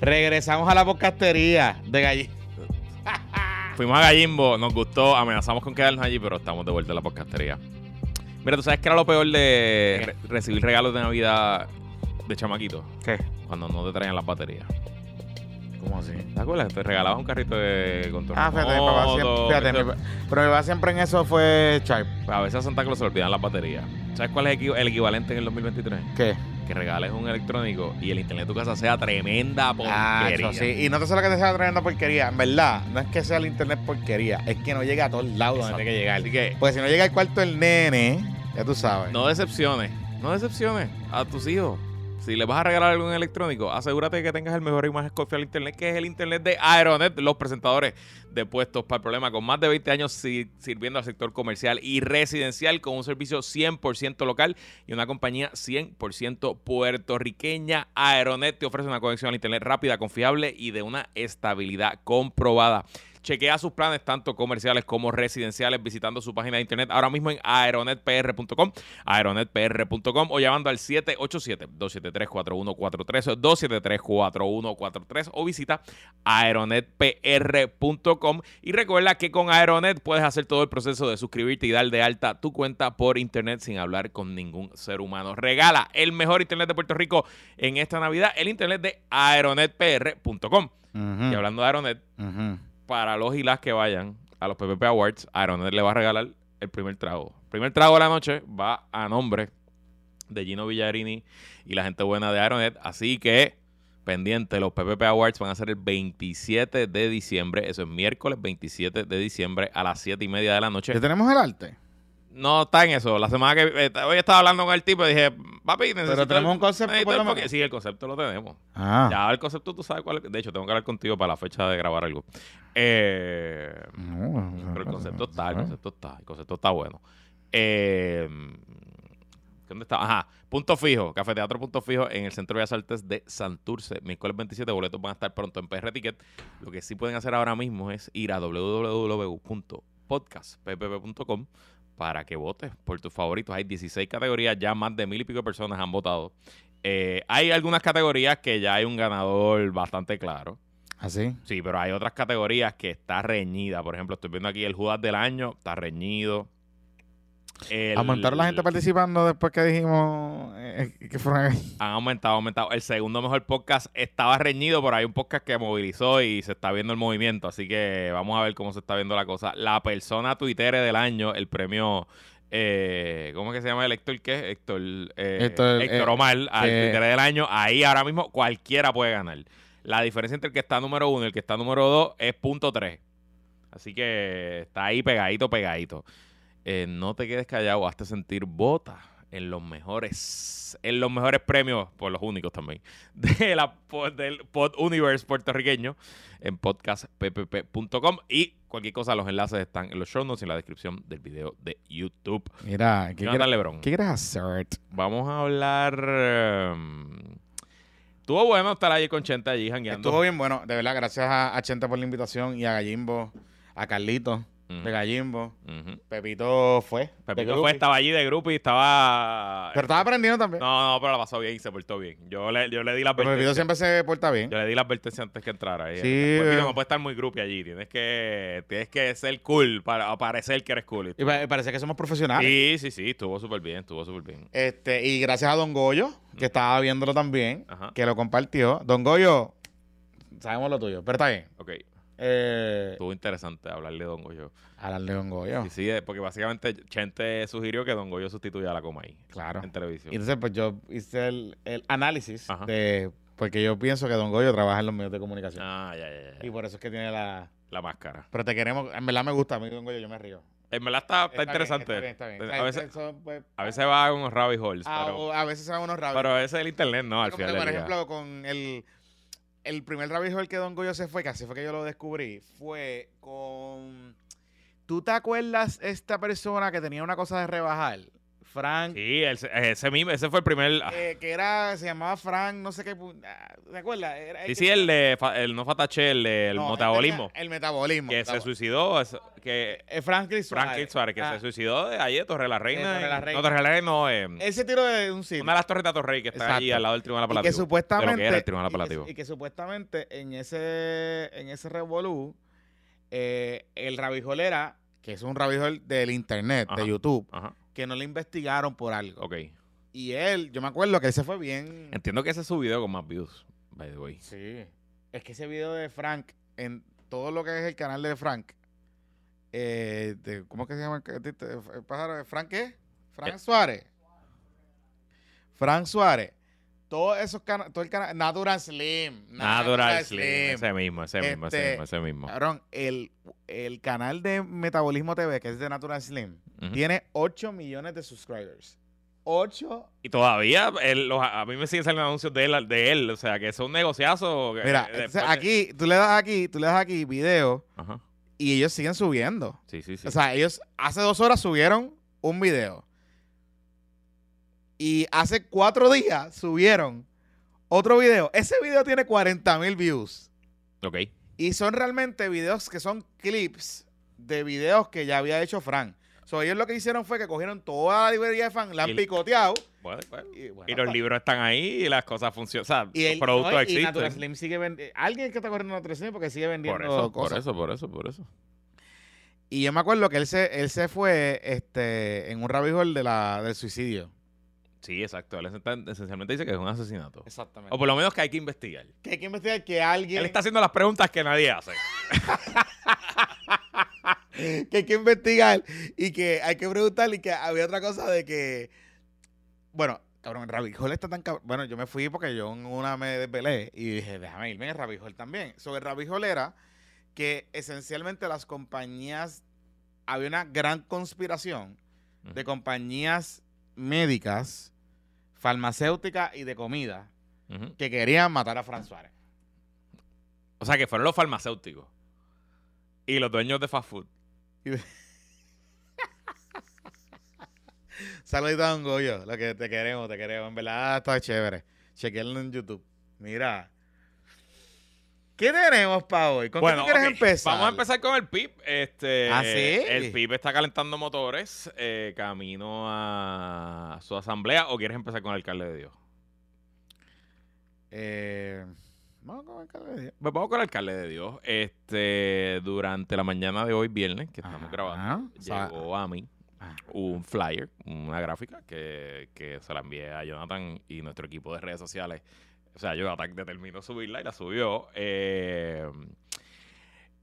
Regresamos a la podcastería de Gallimbo. Fuimos a Gallimbo, nos gustó, amenazamos con quedarnos allí, pero estamos de vuelta en la podcastería. Mira, ¿tú sabes qué era lo peor de re- recibir regalos de Navidad de chamaquito? ¿Qué? Cuando no te traían las baterías. ¿Cómo así? ¿Te acuerdas? Te regalabas un carrito de control Ah, fíjate, mi papá siempre, fíjate, mi pero mi papá siempre en eso fue Sharp. A veces a Santa Claus se olvidan las baterías. ¿Sabes cuál es el equivalente en el 2023? ¿Qué? Que regales un electrónico y el internet de tu casa sea tremenda Ah, porquería. eso sí. Y no te solo que te sea tremenda porquería. En verdad, no es que sea el internet porquería, es que no llega a todos lados donde Exacto. tiene que llegar. Así que Porque si no llega al cuarto del nene, ya tú sabes. no decepciones, no decepciones a tus hijos. Si les vas a regalar algún electrónico, asegúrate de que tengas el mejor y más confiable internet, que es el internet de Aeronet, los presentadores de puestos para el problema, con más de 20 años si- sirviendo al sector comercial y residencial, con un servicio 100% local y una compañía 100% puertorriqueña. Aeronet te ofrece una conexión al internet rápida, confiable y de una estabilidad comprobada. Chequea sus planes tanto comerciales como residenciales visitando su página de internet ahora mismo en aeronetpr.com, aeronetpr.com o llamando al 787-273-4143, 273-4143 o visita aeronetpr.com y recuerda que con Aeronet puedes hacer todo el proceso de suscribirte y dar de alta tu cuenta por internet sin hablar con ningún ser humano. Regala el mejor internet de Puerto Rico en esta Navidad, el internet de aeronetpr.com. Y hablando de Aeronet, ujú. Para los y las que vayan a los PPP Awards, Aeronet le va a regalar el primer trago. El primer trago de la noche va a nombre de Gino Villarini y la gente buena de Aeronet. Así que, pendiente, los PPP Awards van a ser el 27 de diciembre. Eso es miércoles 27 de diciembre a las 7 y media de la noche. ¿Ya tenemos el arte? No está en eso. La semana que eh, hoy estaba hablando con el tipo y dije, papi, necesito. tenemos el- un concepto, por lo menos. Sí, el concepto lo tenemos. Ah. Ya el concepto tú sabes cuál es. De hecho, tengo que hablar contigo para la fecha de grabar algo. Eh, No, pero el concepto está, el concepto está, el concepto está bueno. Eh, ¿Dónde está? Ajá, punto fijo, Cafeteatro Punto Fijo en el Centro de Bellas Artes de Santurce. Miércoles 27, boletos van a estar pronto en PR Ticket. Lo que sí pueden hacer ahora mismo es ir a www.podcastppp.com para que votes por tus favoritos. Hay 16 categorías, ya más de mil y pico de personas han votado. Eh, hay algunas categorías que ya hay un ganador bastante claro. ¿Así? Sí, pero hay otras categorías que está reñida. Por ejemplo, estoy viendo aquí el Judas del año, está reñido. El- ¿Aumentaron la gente participando después que dijimos eh, que fueron Han aumentado, aumentado. El segundo mejor podcast estaba reñido, pero hay un podcast que movilizó y se está viendo el movimiento. Así que vamos a ver cómo se está viendo la cosa. La persona Twitter del año, el premio. Eh, ¿Cómo es que se llama el Héctor? ¿Qué? Héctor, eh, Héctor, Héctor eh, Omar, al eh, Twitter del año. Ahí ahora mismo cualquiera puede ganar. La diferencia entre el que está número uno y el que está número dos es punto tres. Así que está ahí pegadito, pegadito. Eh, no te quedes callado, hazte sentir vota en los mejores, en los mejores premios, por los únicos también, de la, del Pod Universe puertorriqueño en podcastppp.com y cualquier cosa, los enlaces están en los show notes y en la descripción del video de YouTube. Mira, ¿qué quieres, Lebron, ¿qué quieres hacer? vamos a hablar... um, Estuvo bueno estar allí con Chente allí jangueando. Estuvo bien bueno, de verdad, gracias a, a Chente por la invitación y a Gallimbo, a Carlito De Gallimbo. Pepito fue. Pepito fue, estaba allí de grupo y estaba... Pero estaba aprendiendo también. No, no, pero la pasó bien y se portó bien. Yo le, yo le di la Pero Pepito advertencia. siempre se porta bien. Yo le di la advertencia antes que entrara. Y Sí, Pepito, pero- no puede estar muy groupie allí. Tienes que, tienes que ser cool para parecer que eres cool. Y pa- parece que somos profesionales. Sí, sí, sí. Estuvo súper bien, estuvo súper bien. Este, y gracias a Don Goyo, que estaba viéndolo también, Ajá. que lo compartió. Don Goyo, sabemos lo tuyo, pero está bien. Ok. Eh, Estuvo interesante hablarle de Don Goyo. hablarle a Don Goyo. Sí, sí, eh, porque básicamente Chente sugirió que Don Goyo sustituya a la Comay Claro. en televisión. Y entonces, pues yo hice el, el análisis Ajá. de. Porque yo pienso que Don Goyo trabaja en los medios de comunicación. Ah, ya, ya, ya. Y por eso es que tiene la. La máscara. Pero te queremos. En verdad me gusta. A mí, Don Goyo, yo me río. En verdad está, está, interesante. está bien, está bien. A, veces, Eso, pues, a veces va a unos rabbit holes, a, pero, o a veces se van unos rabios. pero ese es el internet, ¿no? Al final por ejemplo, con el, el primer rabbit hole que Don Goyo se fue, que así fue que yo lo descubrí, fue con... ¿Tú te acuerdas esta persona que tenía una cosa de rebajar? Frank, Sí, ese, ese mismo, ese fue el primer. ah, eh, que era, se llamaba Frank, no sé qué, ah, ¿te acuerdas? Era- sí, sí, el de, el no Fatache, el del no, él metabolismo. El metabolismo. que se suicidó, es- que eh, Frank Chris Frank Suárez. Suárez, que Ah, se suicidó de allí de Torre la Reina. Torre la Reina. No, Torre la Reina no, eh, Ese tiro de un sitio. una de las torres de Torrey que está allí Exacto. al lado del Tribunal y que Apelativo. supuestamente De lo que era el Tribunal y que- Apelativo. y que, supuestamente en ese en ese revolú eh, el rabijol era que es un rabijol del internet Ajá. de YouTube Ajá, que no le investigaron por algo ok. y él yo me acuerdo que él se fue bien Entiendo que ese es su video con más views, by the way. sí es que ese video de Frank en todo lo que es el canal de Frank eh, de- ¿cómo es que se llama el, el- pájaro? ¿Frank qué? Frank Eh. Suárez Frank Suárez todos esos canales todo el canal Natural Slim Natural Slim. Ese mismo, ese mismo, ese Este, mismo, ese mismo. Cabrón, el, el canal de Metabolismo TV, que es de Natural Slim, Tiene 8 millones de subscribers. 8. Y todavía él, los- a mí me siguen saliendo anuncios de él, de él, o sea, que es un negociazo. Mira, eh, entonces aquí, tú le das aquí, tú le das aquí video Ajá. y ellos siguen subiendo. Sí, sí, sí. O sea, ellos hace dos horas subieron un video. Y hace cuatro días subieron otro video. Ese video tiene 40 mil views. ok. Y son realmente videos que son clips de videos que ya había hecho Frank. So, ellos lo que hicieron fue que cogieron toda la librería de Frank, la han Y- picoteado. Bueno, bueno. Y, bueno, Y los pa- libros están ahí y las cosas funcionan. O sea, y los el, productos no, y existen. Natural Slim sigue vendiendo. Alguien que está corriendo Natural Slim porque sigue vendiendo por eso, por cosas. eso, por eso, por eso. Y yo me acuerdo que él se, él se fue este, en un rabijol de la, del suicidio. Sí, exacto. Él esencialmente dice que es un asesinato. Exactamente. O por lo menos que hay que investigar. que hay que investigar que alguien. Él está haciendo las preguntas que nadie hace. que hay que investigar y que hay que preguntar y que había otra cosa de que bueno cabrón Rabijol está tan cabrón bueno yo me fui porque yo en una me desvelé y dije déjame irme en Rabijol también. Sobre Rabijol era que esencialmente las compañías había una gran conspiración de compañías médicas farmacéuticas y de comida que querían matar a Fran Suárez. O sea, que fueron los farmacéuticos y los dueños de fast food. Saludito a Don Goyo, lo que te queremos, te queremos. En verdad está chévere. Chequenlo en YouTube. Mira. ¿Qué tenemos para hoy? ¿Con Bueno, qué tú quieres empezar? Vamos a empezar con el PIB. Este, ¿Ah, sí? El PIB está calentando motores eh, camino a su asamblea. ¿O quieres empezar con el alcalde de Dios? Eh, vamos con el alcalde de Dios. Pues vamos con el alcalde de Dios. Este, durante la mañana de hoy, viernes, que estamos Ajá. grabando, llegó a mí ah. un flyer, una gráfica que, que se la envié a Jonathan y nuestro equipo de redes sociales. O sea, Jonathan determinó subirla y la subió. Eh,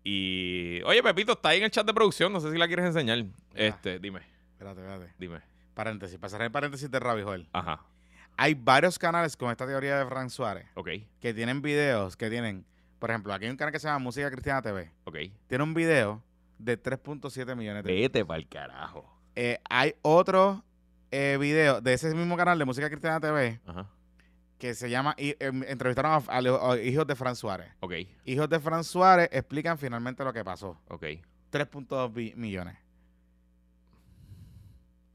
y, oye, Pepito, está ahí en el chat de producción. No sé si la quieres enseñar. Este, dime, Espérate, espérate. dime. Paréntesis, pasaré el paréntesis de Rabi Joel. Ajá, Hay varios canales con esta teoría de Frank Suárez ok, que tienen videos que tienen, por ejemplo, aquí hay un canal que se llama Música Cristiana TV. ok. Tiene un video de 3.7 millones de Vete para el carajo. Eh, hay otro eh, video de ese mismo canal de Música Cristiana TV Ajá, que se llama y, em, entrevistaron a, a los- a hijos de Fran Suárez. ok, Hijos de Fran Suárez explican finalmente lo que pasó. ok. 3.2 bi- millones.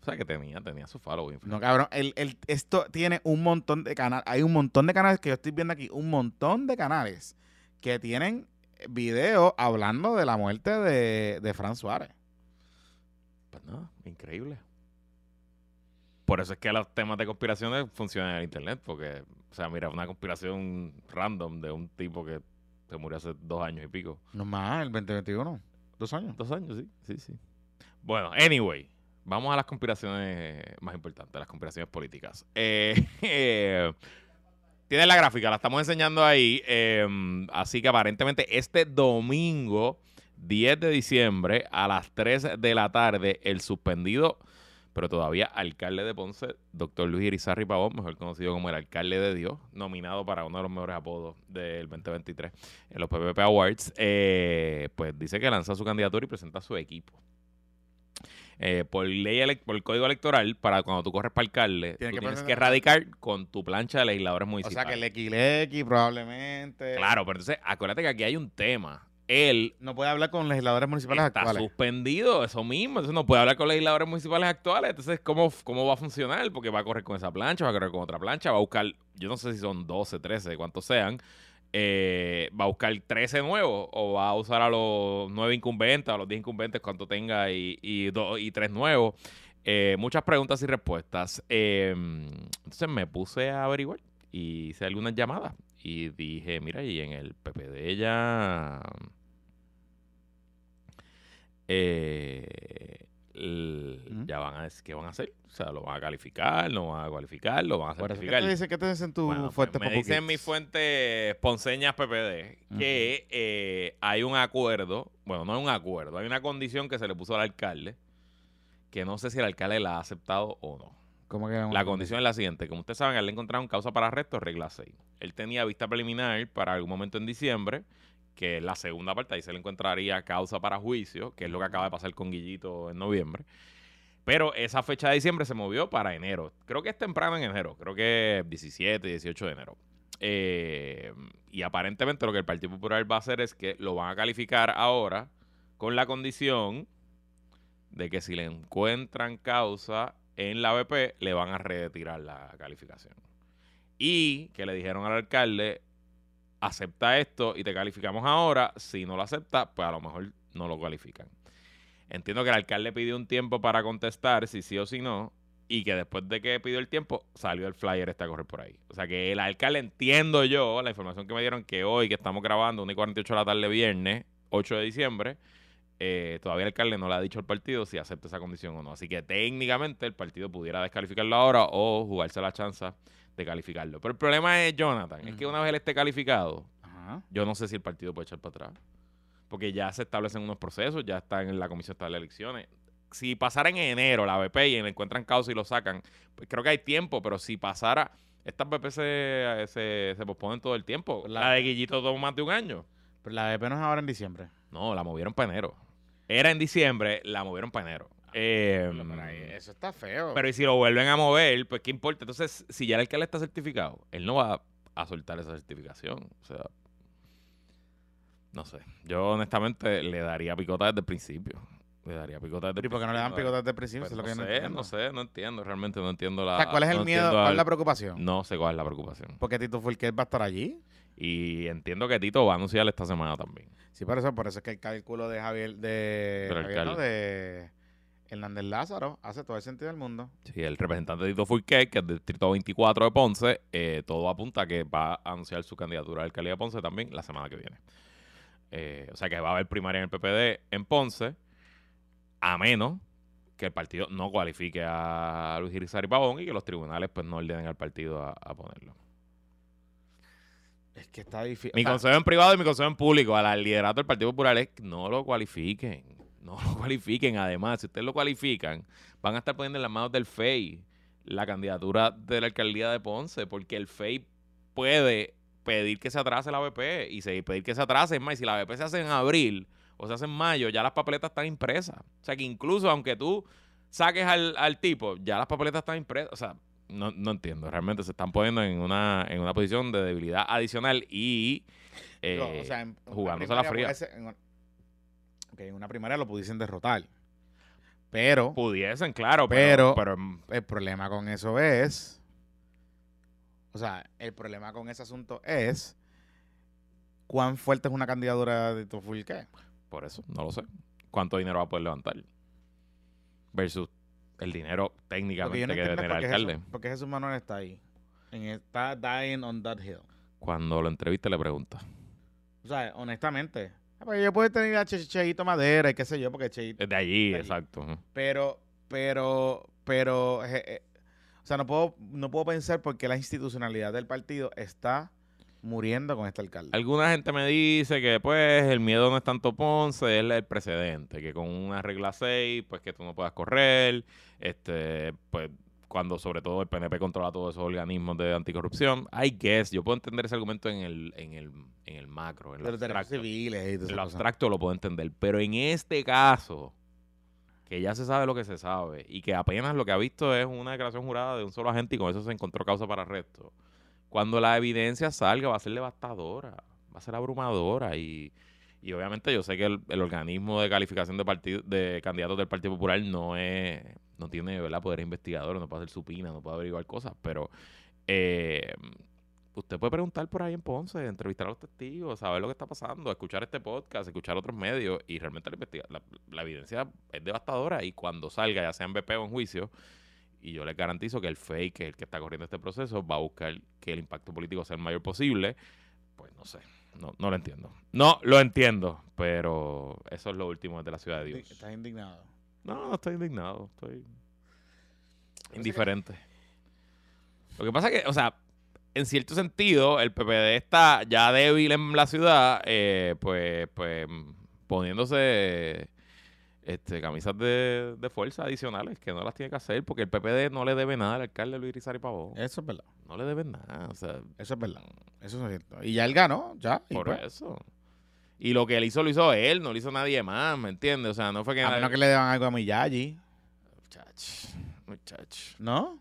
O sea, que tenía, tenía su following. No, cabrón, el, el- esto tiene un montón de canales. Hay un montón de canales que yo estoy viendo aquí, un montón de canales que tienen videos hablando de la muerte de, de Fran Suárez. Pues nada, increíble. Por eso es que los temas de conspiraciones funcionan en el internet, porque, o sea, mira, una conspiración random de un tipo que se murió hace dos años y pico. No más, el 2021. Dos años. Dos años, sí, sí, sí. Bueno, anyway, vamos a las conspiraciones más importantes, las conspiraciones políticas. Eh, Tienes la gráfica, la estamos enseñando ahí. eh, así que aparentemente este domingo, 10 de diciembre, a las 3 de la tarde, el suspendido, pero todavía alcalde de Ponce, doctor Luis Irizarry Pavón, mejor conocido como el alcalde de Dios, nominado para uno de los mejores apodos del 2023 en los PPP Awards, eh, pues dice que lanza su candidatura y presenta su equipo. Eh, por ley, por el código electoral, para cuando tú corres para alcalde, Tiene tú que tienes que presentar- radicar con tu plancha de legisladores O municipales. sea que el Equilequi probablemente. Claro, pero entonces acuérdate que aquí hay un tema. él No puede hablar con legisladores municipales está actuales. suspendido, eso mismo. Entonces no puede hablar con legisladores municipales actuales. Entonces, ¿cómo, ¿cómo va a funcionar? Porque va a correr con esa plancha, va a correr con otra plancha, va a buscar, yo no sé si son 12, 13, cuántos sean. Eh, va a buscar 13 nuevos o va a usar a los 9 incumbentes, a los 10 incumbentes, cuanto tenga y, y, dos- y 3 nuevos. Eh, muchas preguntas y respuestas. Eh, entonces me puse a averiguar y hice algunas llamadas y dije, mira, y en el PPD ya eh, ya van a decir qué van a hacer. O sea, lo van a calificar, no van a cualificar, lo van a eso, ¿Qué certificar. te dicen, qué te dicen tu Bueno, fuerte me Popo dicen mis fuentes ponceñas PPD que eh, hay un acuerdo, bueno, no es un acuerdo, hay una condición que se le puso al alcalde que no sé si el alcalde la ha aceptado o no. ¿Cómo que La condición es la siguiente. Como ustedes saben, él le encontraron causa para arresto, regla 6. Él tenía vista preliminar para algún momento en diciembre, que es la segunda parte, ahí se le encontraría causa para juicio, que es lo que acaba de pasar con Guillito en noviembre. Pero esa fecha de diciembre se movió para enero. Creo que es temprano en enero. Creo que 17, 18 de enero. Eh, y aparentemente lo que el Partido Popular va a hacer es que lo van a calificar ahora con la condición de que si le encuentran causa en la BP, le van a retirar la calificación. Y que le dijeron al alcalde, acepta esto y te calificamos ahora. Si no lo acepta, pues a lo mejor no lo califican. Entiendo que el alcalde pidió un tiempo para contestar si sí o si no. Y que después de que pidió el tiempo, salió el flyer este a correr por ahí. O sea que el alcalde, entiendo yo, la información que me dieron que hoy, que estamos grabando, 1 y 48 de la tarde, viernes, 8 de diciembre, eh, todavía el alcalde no le ha dicho al partido si acepta esa condición o no. Así que técnicamente el partido pudiera descalificarlo ahora o jugarse la chance de calificarlo. Pero el problema es, Jonathan, es que una vez él esté calificado, yo no sé si el partido puede echar para atrás. Porque ya se establecen unos procesos, ya está en la Comisión Estatal de Elecciones. Si pasara en enero la BP y le encuentran causa y lo sacan, pues creo que hay tiempo, pero si pasara, estas BP se, se, se posponen todo el tiempo. La, La- de Guillito tomó más de un año. Pero la BP no es ahora en diciembre. No, la movieron para enero. Era en diciembre, la movieron para enero. Eh, Pero ahí, eso está feo. pero y si lo vuelven a mover, pues qué importa. Entonces, si ya el alcalde está certificado, él no va a soltar esa certificación. O sea, no sé. Yo honestamente le daría picota desde el principio. Le daría picota desde el ¿Y por qué no le dan picota desde el principio? Pues lo no, que sé, no sé, no entiendo. Realmente no entiendo la. O sea, ¿cuál es el no miedo? ¿Cuál es la preocupación? No sé cuál es la preocupación. Porque Tito Fulquet va a estar allí. Y entiendo que Tito va a anunciar esta semana también. Sí, por eso, por eso es que el cálculo de Javier, de, Javier, alcalde. de Hernández Lázaro hace todo el sentido del mundo. Sí, el representante Tito Fulquet, que es del distrito 24 de Ponce, eh, todo apunta a que va a anunciar su candidatura a la alcaldía de Ponce también la semana que viene. Eh, o sea que va a haber primaria en el PPD en Ponce, a menos que el partido no cualifique a Luis Irizarry Pavón y que los tribunales pues no ordenen al partido a, a ponerlo. Es que está difícil. Mi consejo en privado y mi consejo en público al liderato del Partido Popular es que no lo cualifiquen. No lo cualifiquen. Además, si ustedes lo cualifican, van a estar poniendo en las manos del FEI la candidatura de la alcaldía de Ponce, porque el FEI puede pedir que se atrase la BP y se, pedir que se atrase. Es más, y si la BP se hace en abril o se hace en mayo, ya las papeletas están impresas. O sea que incluso aunque tú saques al, al tipo, ya las papeletas están impresas. O sea, no, no entiendo. Realmente se están poniendo en una, en una posición de debilidad adicional y eh, Digo, o sea, en una jugándose la primaria fría. puede ser- en, ok, en una primaria lo pudiesen derrotar. Pero pudiesen, claro, pero, Pero- pero, el problema con eso es. O sea, el problema con ese asunto es. ¿Cuán fuerte es una candidatura de Tito Fulquet? por eso, no lo sé. ¿Cuánto dinero va a poder levantar? Versus el dinero Porque técnicamente no que debe tener el qué, alcalde. Jesús, por qué Jesús Manuel está ahí. El- está dying on that hill. Cuando lo entrevista le pregunta. O sea, honestamente. Ah, Porque yo puedo tener a Che- Cheito Madera y qué sé yo, porque Cheito. Es de allí, De allí. exacto. Pero, pero, pero. eh, eh, o sea, no puedo, no puedo pensar por qué la institucionalidad del partido está muriendo con este alcalde. Alguna gente me dice que pues el miedo no es tanto Ponce, es el precedente, que con una regla 6, pues que tú no puedas correr, este, pues cuando sobre todo el PNP controla todos esos organismos de anticorrupción. I guess, yo puedo entender ese argumento en el, en el, en el macro, en lo abstracto. civiles y En abstracto lo puedo entender, pero en este caso, que ya se sabe lo que se sabe y que apenas lo que ha visto es una declaración jurada de un solo agente y con eso se encontró causa para arresto. Cuando la evidencia salga va a ser devastadora, va a ser abrumadora y, Y obviamente yo sé que el, el organismo de calificación de partido, de candidatos del Partido Popular no es, no tiene ¿verdad? poder investigador, no puede hacer supina, no puede averiguar cosas, pero eh, usted puede preguntar por ahí en Ponce, entrevistar a los testigos, saber lo que está pasando, escuchar este podcast, escuchar otros medios y realmente la, la, la evidencia es devastadora y cuando salga, ya sea en BP o en juicio, y yo les garantizo que el fake, el que está corriendo este proceso, va a buscar que el impacto político sea el mayor posible, pues no sé, no, no lo entiendo. No lo entiendo, pero eso es lo último desde la ciudad de Dios. Estás indignado. No, no estoy indignado, estoy indiferente. Lo que pasa es que, o sea, en cierto sentido, el PPD está ya débil en la ciudad, eh, pues, pues poniéndose este, camisas de, de fuerza adicionales que no las tiene que hacer porque el PPD no le debe nada al alcalde Luis Rizari Pavón. Eso es verdad. No le debe nada, o sea, Eso es verdad. Eso es cierto. Y ya él ganó, ya. por pues, eso. Y lo que él hizo, lo hizo él, no lo hizo nadie más, ¿me entiendes? O sea, no fue que... a menos que le deban algo a Miyagi, Muchacho, muchacho. ¿no?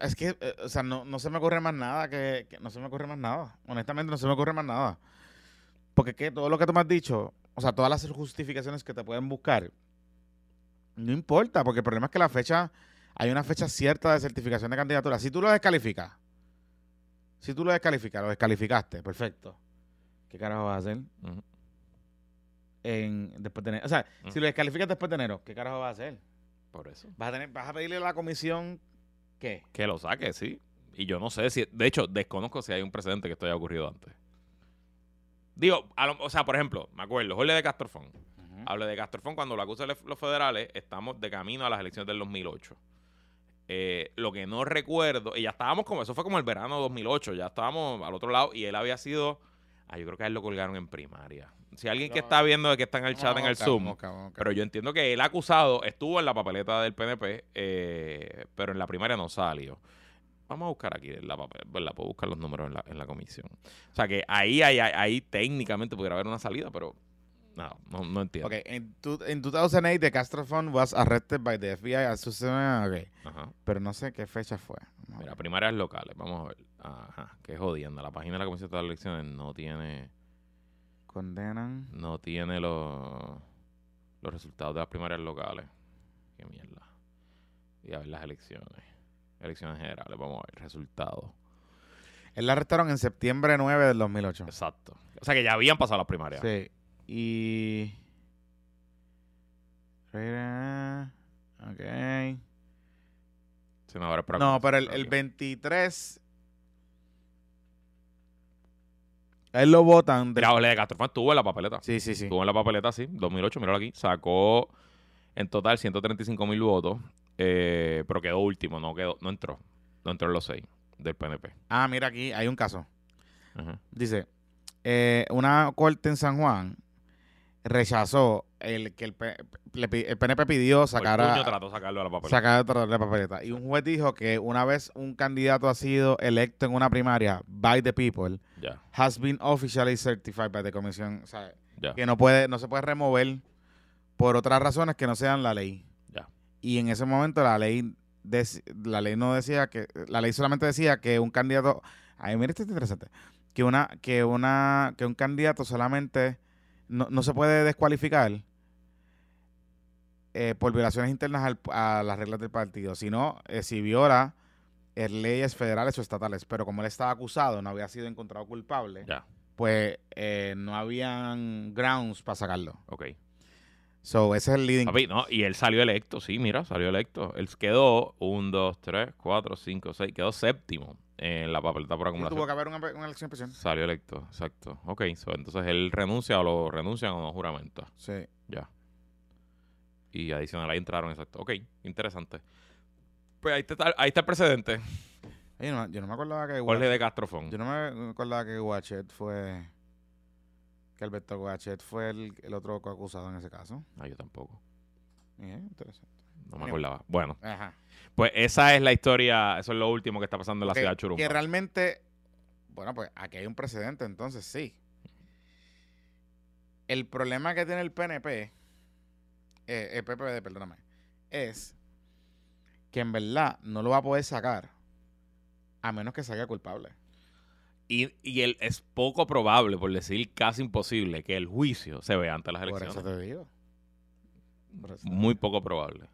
Es que, eh, o sea, no, no se me ocurre más nada que, que- No se me ocurre más nada. Honestamente, no se me ocurre más nada. Porque que todo lo que tú me has dicho, o sea, todas las justificaciones que te pueden buscar, no importa, porque el problema es que la fecha, hay una fecha cierta de certificación de candidatura. Si tú lo descalificas, si tú lo descalificas, lo descalificaste, perfecto. ¿Qué carajo vas a hacer? En, después de enero? O sea, si lo descalificas después de enero, ¿qué carajo vas a hacer? Por eso. ¿Vas a, tener, vas a pedirle a la comisión qué? Que lo saque, sí. Y yo no sé si, de hecho, desconozco si hay un precedente que esto haya ocurrido antes. Digo, lo- o sea, por ejemplo, me acuerdo, Jorge de Castrofón. Hable de Castrofón cuando lo acusan los federales, estamos de camino a las elecciones del 2008. Eh, lo que no recuerdo, y ya estábamos como, eso fue como el verano de 2008, ya estábamos al otro lado y él había sido, ah, yo creo que a él lo colgaron en primaria. Si alguien que está viendo de que está en el chat, en el Zoom, pero yo entiendo que el acusado estuvo en la papeleta del PNP, eh, pero en la primaria no salió. Vamos a buscar aquí en la papel, ¿verdad? Puedo buscar los números en la, en la comisión. O sea que ahí, ahí, ahí, ahí técnicamente pudiera haber una salida, pero no, no, no entiendo. Ok, en, tu, en 2008, the Castrofon was arrested by the FBI as Susan- ok, Ajá. pero no sé qué fecha fue. Vamos Mira, primarias locales, vamos a ver. Ajá, qué jodienda. La página de la Comisión de las Elecciones no tiene, Condenan. no tiene los, los resultados de las primarias locales. Qué mierda. Y a ver las elecciones. Elecciones generales, vamos a ver, resultados. Él la arrestaron en septiembre 9 del 2008. Exacto. O sea que ya habían pasado las primarias. Sí. Y. Ok. No, pero el, el Aquí. 23. A Él lo votan. de- Mira, Jorge de Castro estuvo en la papeleta. Sí, sí, sí. Estuvo en la papeleta, sí. 2008, míralo aquí. Sacó en total 135 mil votos. eh, pero quedó último, no quedó, no entró. No entró en los seis del PNP. Ah, mira aquí, hay un caso. Dice, eh, una corte en San Juan rechazó el que el, el PNP pidió sacar a, trató de sacarlo de la papeleta. sacar la papeleta. Y un juez dijo que una vez un candidato ha sido electo en una primaria by the people, has been officially certified by the commission. O sea, ya. que no puede, no se puede remover por otras razones que no sean la ley. Y en ese momento la ley dec- la ley no decía que la ley solamente decía que un candidato, ay, mira esto es interesante, que una que una que un candidato solamente no, no se puede descualificar eh, por violaciones internas al- a las reglas del partido, sino eh, si viola eh, leyes federales o estatales, pero como él estaba acusado, no había sido encontrado culpable, Ya, pues eh, no habían grounds para sacarlo. ok. So, ese es el leading. Papi, no, y él salió electo, sí, mira, salió electo. Él quedó 1, 2, 3, 4, 5, 6, quedó séptimo en la papeleta por Y acumulación. tuvo que haber una, una elección especial. Salió electo, exacto. Ok, so, entonces él renuncia o lo renuncian o no juramenta. Sí. Ya. Y adicional ahí entraron, exacto. Ok, interesante. Pues ahí está, ahí está el precedente. Oye, no- yo no me acordaba que Jorge de Castrofón. yo no me acordaba que Guachet fue que Alberto Guachet fue el, el otro acusado en ese caso. Ah, yo tampoco. Bien, interesante. No me acordaba. Bueno, Ajá. pues esa es la historia, eso es lo último que está pasando en la Que- ciudad de Churumpa. Que realmente, bueno, pues aquí hay un precedente, entonces sí. El problema que tiene el PNP, eh, el PPD, perdóname, es que en verdad no lo va a poder sacar a menos que salga culpable. Y, y el, es poco probable, por decir casi imposible, que el juicio se vea ante las Por elecciones. eso te digo. Eso Muy poco probable.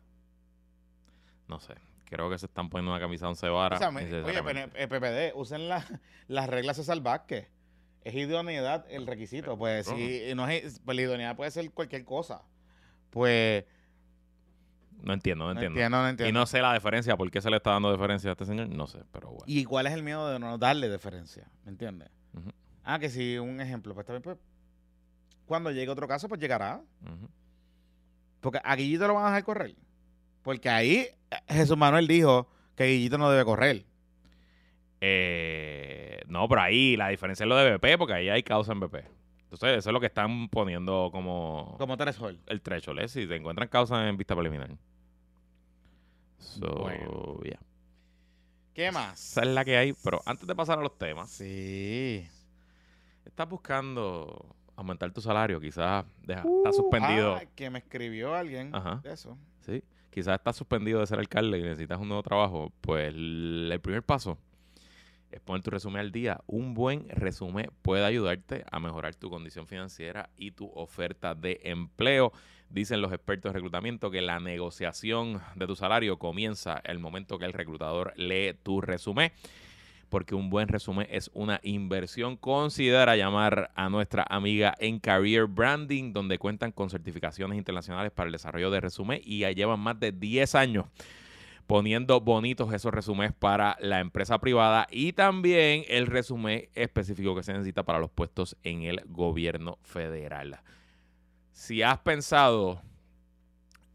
No sé. Creo que se están poniendo una camisa once varas. O sea, oye, el PPD, usen la- las reglas de Vázquez. Es idoneidad el requisito. Pues Claro. si no es, pues la idoneidad puede ser cualquier cosa. Pues no entiendo, no no entiendo. entiendo, no entiendo. Y no sé la diferencia, por qué se le está dando diferencia a este señor, no sé, pero bueno. ¿Y cuál es el miedo de no darle deferencia? ¿Me entiendes? Ah, que si un ejemplo, pues también, pues, cuando llegue otro caso, pues llegará. Ujú. Porque a Guillito lo van a dejar correr. Porque ahí eh, Jesús Manuel dijo que Guillito no debe correr. Eh, no, pero ahí la diferencia es lo de BP, porque ahí hay causa en BP. Entonces, eso es lo que están poniendo como Como Teres Hall. el trecho, ¿eh? Si te encuentran causa en vista preliminar. So, Bueno. yeah. ¿Qué más? Esa es la que hay, pero antes de pasar a los temas, Sí. estás buscando aumentar tu salario, quizás deja, está suspendido. Ah, que me escribió alguien Ajá. de eso. Quizás estás suspendido de ser alcalde y necesitas un nuevo trabajo. Pues el primer paso es poner tu resumen al día. Un buen resumen puede ayudarte a mejorar tu condición financiera y tu oferta de empleo. Dicen los expertos de reclutamiento que la negociación de tu salario comienza el momento que el reclutador lee tu resumen. Porque un buen resumen es una inversión. Considera llamar a nuestra amiga en Career Branding, donde cuentan con certificaciones internacionales para el desarrollo de resumen y ya llevan más de 10 años poniendo bonitos esos resúmenes para la empresa privada y también el resumen específico que se necesita para los puestos en el gobierno federal. Si has pensado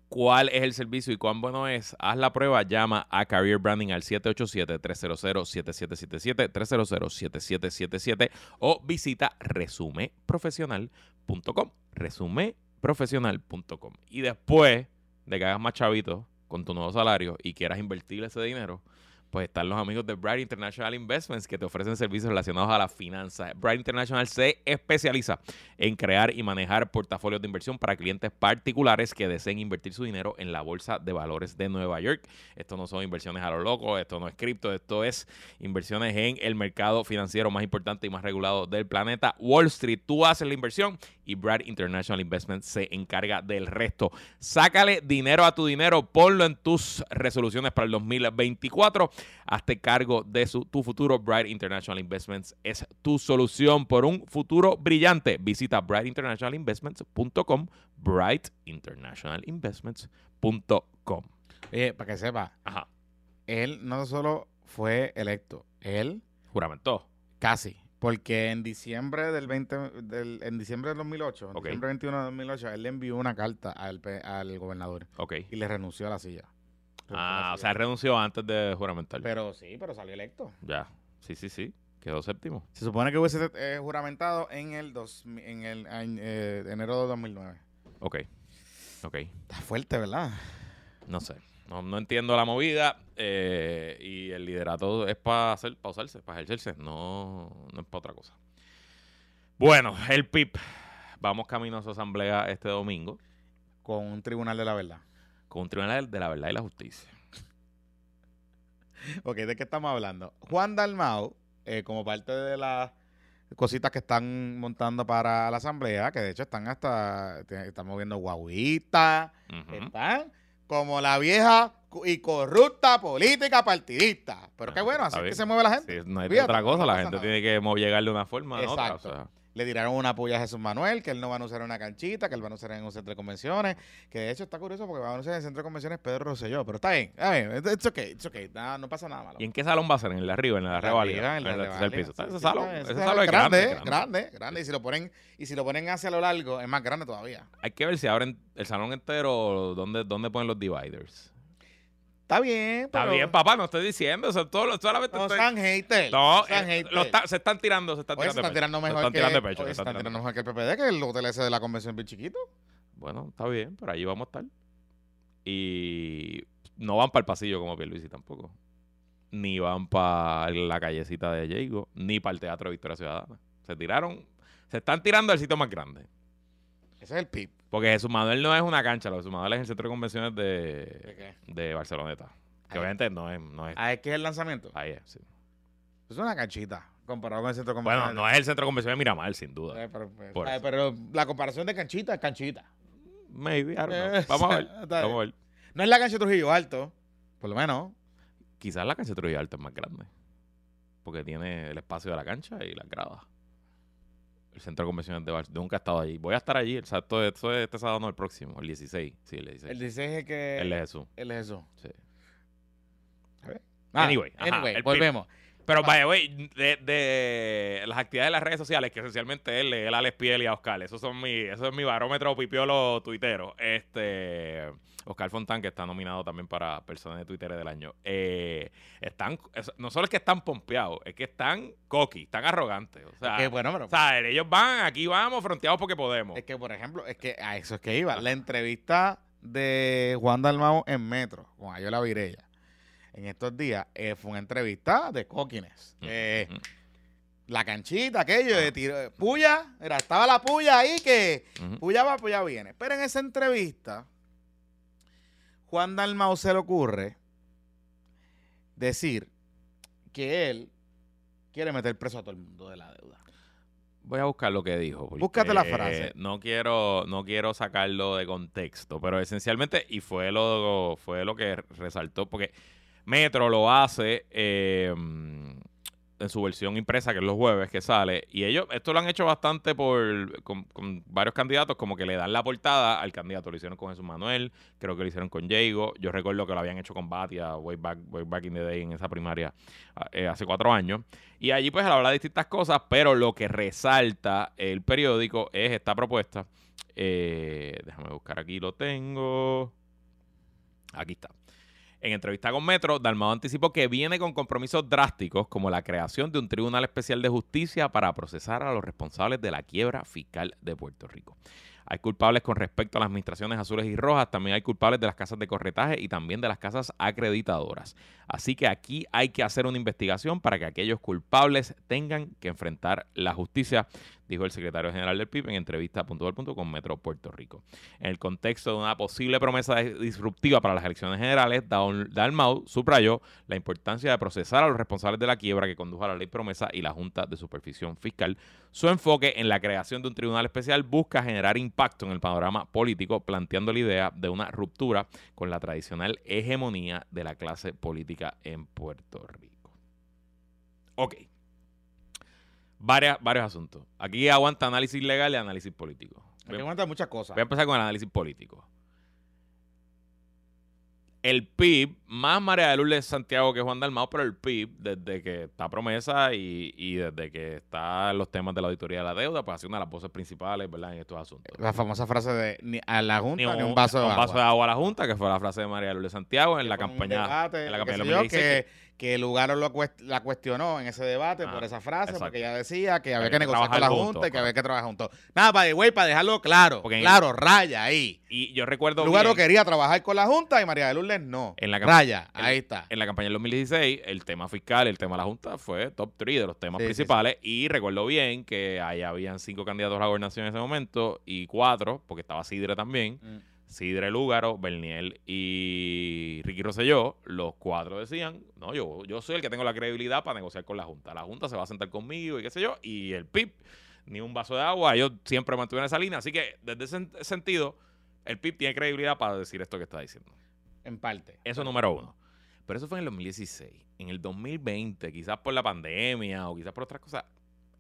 cuál es el servicio y cuán bueno es, haz la prueba, llama a Career Branding al 787-300-7777, 300-7777 o visita resumeprofesional.com, resumeprofesional.com. Y después de que hagas más chavitos con tu nuevo salario y quieras invertir ese dinero, pues están los amigos de Bright International Investments que te ofrecen servicios relacionados a la finanza. Bright International se especializa en crear y manejar portafolios de inversión para clientes particulares que deseen invertir su dinero en la bolsa de valores de Nueva York. Esto no son inversiones a lo loco, esto no es cripto, esto es inversiones en el mercado financiero más importante y más regulado del planeta, Wall Street. Tú haces la inversión y Bright International Investments se encarga del resto. Sácale dinero a tu dinero, ponlo en tus resoluciones para el 2024. Hazte cargo de su, tu futuro. Bright International Investments es tu solución por un futuro brillante. Visita brightinternationalinvestments.com, brightinternationalinvestments.com. Oye, para que sepa, Ajá, él no solo fue electo, él juramentó. casi. Porque en diciembre del 20, del, en diciembre del 2008, en Ok. diciembre 21 de 2008, él le envió una carta al, al gobernador Ok. y le renunció a la silla. Ah, o sea, renunció antes de juramentar. Pero sí, pero salió electo. Ya. Sí, sí, sí. Quedó séptimo. Se supone que hubiese eh, juramentado en el, dos, en el año, eh, enero de 2009. Ok. Ok. Está fuerte, ¿verdad? No sé. No, no entiendo la movida. eh, y el liderato es para hacer, para usarse, para ejercerse. No, no es para otra cosa. Bueno, el PIP. Vamos camino a su asamblea este domingo Con un tribunal de la verdad. Con un tribunal de la verdad y la justicia. Ok, ¿de qué estamos hablando? Juan Dalmau, eh, como parte de las cositas que están montando para la asamblea, que de hecho están hasta, están moviendo guaguitas, están como la vieja y corrupta política partidista. Pero qué Ah, bueno, está así es que se mueve la gente. Sí, no hay Fíjate, otra cosa. no la gente nada. tiene que llegar de una forma a otra. o Exacto. sea. Le tiraron una puya a Jesús Manuel, que él no va a anunciar una canchita, que él va a anunciar en un centro de convenciones, que de hecho está curioso porque va a anunciar en el centro de convenciones Pedro Rosselló, pero está bien, está bien, it's okay, it's okay, no, no pasa nada malo. ¿Y en qué salón va a ser? ¿En el de arriba? ¿En el de arriba? en el tercer piso. Ese salón, ese salón es grande, grande, grande. grande, grande, y si lo ponen y si lo ponen hacia lo largo es más grande todavía. Hay que ver si abren el salón entero, ¿dónde, dónde ponen los dividers? Está bien, Está pero bien, papá, no estoy diciendo. O sea, todo, solamente no estoy- sean haters. No, sean eh, haters. lo está- se están tirando, se están Oye, tirando. se están de tirando pecho. Se mejor están tirando de pecho. se están tirando. tirando mejor que el PPD, que el hotel ese de la convención bien chiquito. Bueno, está bien, pero allí vamos a estar. Y no van para el pasillo como Pierluisi tampoco. Ni van para la callecita de Diego, ni para el Teatro Victoria Ciudadana. Se tiraron, se están tirando al sitio más grande. Ese es el PIB. Porque Jesús Manuel no es una cancha, lo de Jesús Manuel es el centro de convenciones ¿De de, de Barceloneta. Que obviamente no es, no es Ah, es que es el lanzamiento. ahí, es, sí. Es una canchita. comparado con el centro Bueno, comercial. no es el centro de convención de Miramar, sin duda. Eh, pero, pues, pero la comparación de canchita es canchita. Maybe, I don't know. Eh, Vamos a ver. Vamos a ver. No es la cancha de Trujillo Alto, por lo menos. Quizás la cancha de Trujillo Alto es más grande. Porque tiene el espacio de la cancha y las gradas. El centro de convenciones de Barcelona. Nunca he estado allí. Voy a estar allí. Exacto, esto es este sábado, no el próximo. El 16. Sí, el 16. El 16 es el que... El de Jesús. Él es eso. Sí. Ah, Anyway, ajá, anyway, el volvemos. Pero, Ah. vaya, güey, de, de las actividades de las redes sociales, que esencialmente él, él, Alex Piel y a Oscar, esos son mi, eso es mi barómetro pipiolo tuitero. Este, Oscar Fontán, que está nominado también para personas de Twitter del año. Eh, están, es- no solo es que están pompeados, es que están cocky, están arrogantes. O sea, que bueno, pero... o sea, ellos van, aquí vamos, fronteados porque podemos. Es que, por ejemplo, es que a eso es que iba. La entrevista de Juan Dalmau en Metro con Ayola Virella en estos días eh, fue una entrevista de coquines. Eh, la canchita, aquello de tiro, puya, era, estaba la puya ahí que puya va, puya viene. Pero en esa entrevista, Juan Dalmau se le ocurre decir que él quiere meter preso a todo el mundo de la deuda. Voy a buscar lo que dijo. porque Búscate la frase. No quiero, no quiero sacarlo de contexto, pero esencialmente, y fue lo, fue lo que resaltó, porque Metro lo hace eh, en su versión impresa, que es los jueves que sale, y ellos, esto lo han hecho bastante por con, varios candidatos, como que le dan la portada al candidato. Lo hicieron con Jesús Manuel, creo que lo hicieron con Diego. Yo recuerdo que lo habían hecho con Batia, way back, way back in the day, en esa primaria, eh, hace cuatro años. Y allí pues habla de distintas cosas, pero lo que resalta el periódico es esta propuesta. Eh, déjame buscar aquí, lo tengo. Aquí está. En entrevista con Metro, Dalmado anticipó que viene con compromisos drásticos como la creación de un Tribunal Especial de Justicia para procesar a los responsables de la quiebra fiscal de Puerto Rico. Hay culpables con respecto a las administraciones azules y rojas, también hay culpables de las casas de corretaje y también de las casas acreditadoras. Así que aquí hay que hacer una investigación para que aquellos culpables tengan que enfrentar la justicia, dijo el secretario general del PIB en entrevista puntual punto con Metro Puerto Rico. En el contexto de una posible promesa disruptiva para las elecciones generales, Dal- Dalmau subrayó la importancia de procesar a los responsables de la quiebra que condujo a la ley promesa y la Junta de Supervisión Fiscal. Su enfoque en la creación de un tribunal especial busca generar impacto en el panorama político, planteando la idea de una ruptura con la tradicional hegemonía de la clase política en Puerto Rico. Ok. Varias, varios asuntos. Aquí aguanta análisis legal y análisis político. Hay que aguantar muchas cosas. Voy a empezar con el análisis político. El PIB, más María de Lourdes Santiago que Juan Dalmao, pero el PIB, desde que está promesa y, y desde que están los temas de la auditoría de la deuda, pues ha sido una de las voces principales ¿verdad? en estos asuntos. La famosa frase de ni a la Junta Ni ni, un vaso de un agua. vaso de agua a la Junta, que fue la frase de María de Lourdes Santiago en la un campaña. debate, en la qué campaña sé del yo, 2016, que, que Lugaro lo cuest- la cuestionó en ese debate Ah, por esa frase, exacto. porque ella decía que había que que negociar con la Junta y que había que trabajar juntos. Nada, para güey, para dejarlo claro, Porque claro, raya ahí. Y yo recuerdo Lugaro bien, quería trabajar con la Junta y María de Lourdes no. En la raya, en- ahí está. en la campaña del 2016, el tema fiscal, el tema de la Junta fue top 3 de los temas Sí, sí, principales. Y recuerdo bien que ahí habían cinco candidatos a la gobernación en ese momento y cuatro, porque estaba Sidre también. Mm. Sidre Lúgaro, Berniel y Ricky Rosselló, los cuatro decían, no, yo, yo soy el que tengo la credibilidad para negociar con la Junta. La Junta se va a sentar conmigo y qué sé yo, y el PIB, ni un vaso de agua, ellos siempre mantuvieron esa línea. Así que desde ese sen- sentido, el PIB tiene credibilidad para decir esto que está diciendo. En parte. Eso número uno. Pero eso fue en el 2016. En el 2020, quizás por la pandemia o quizás por otras cosas,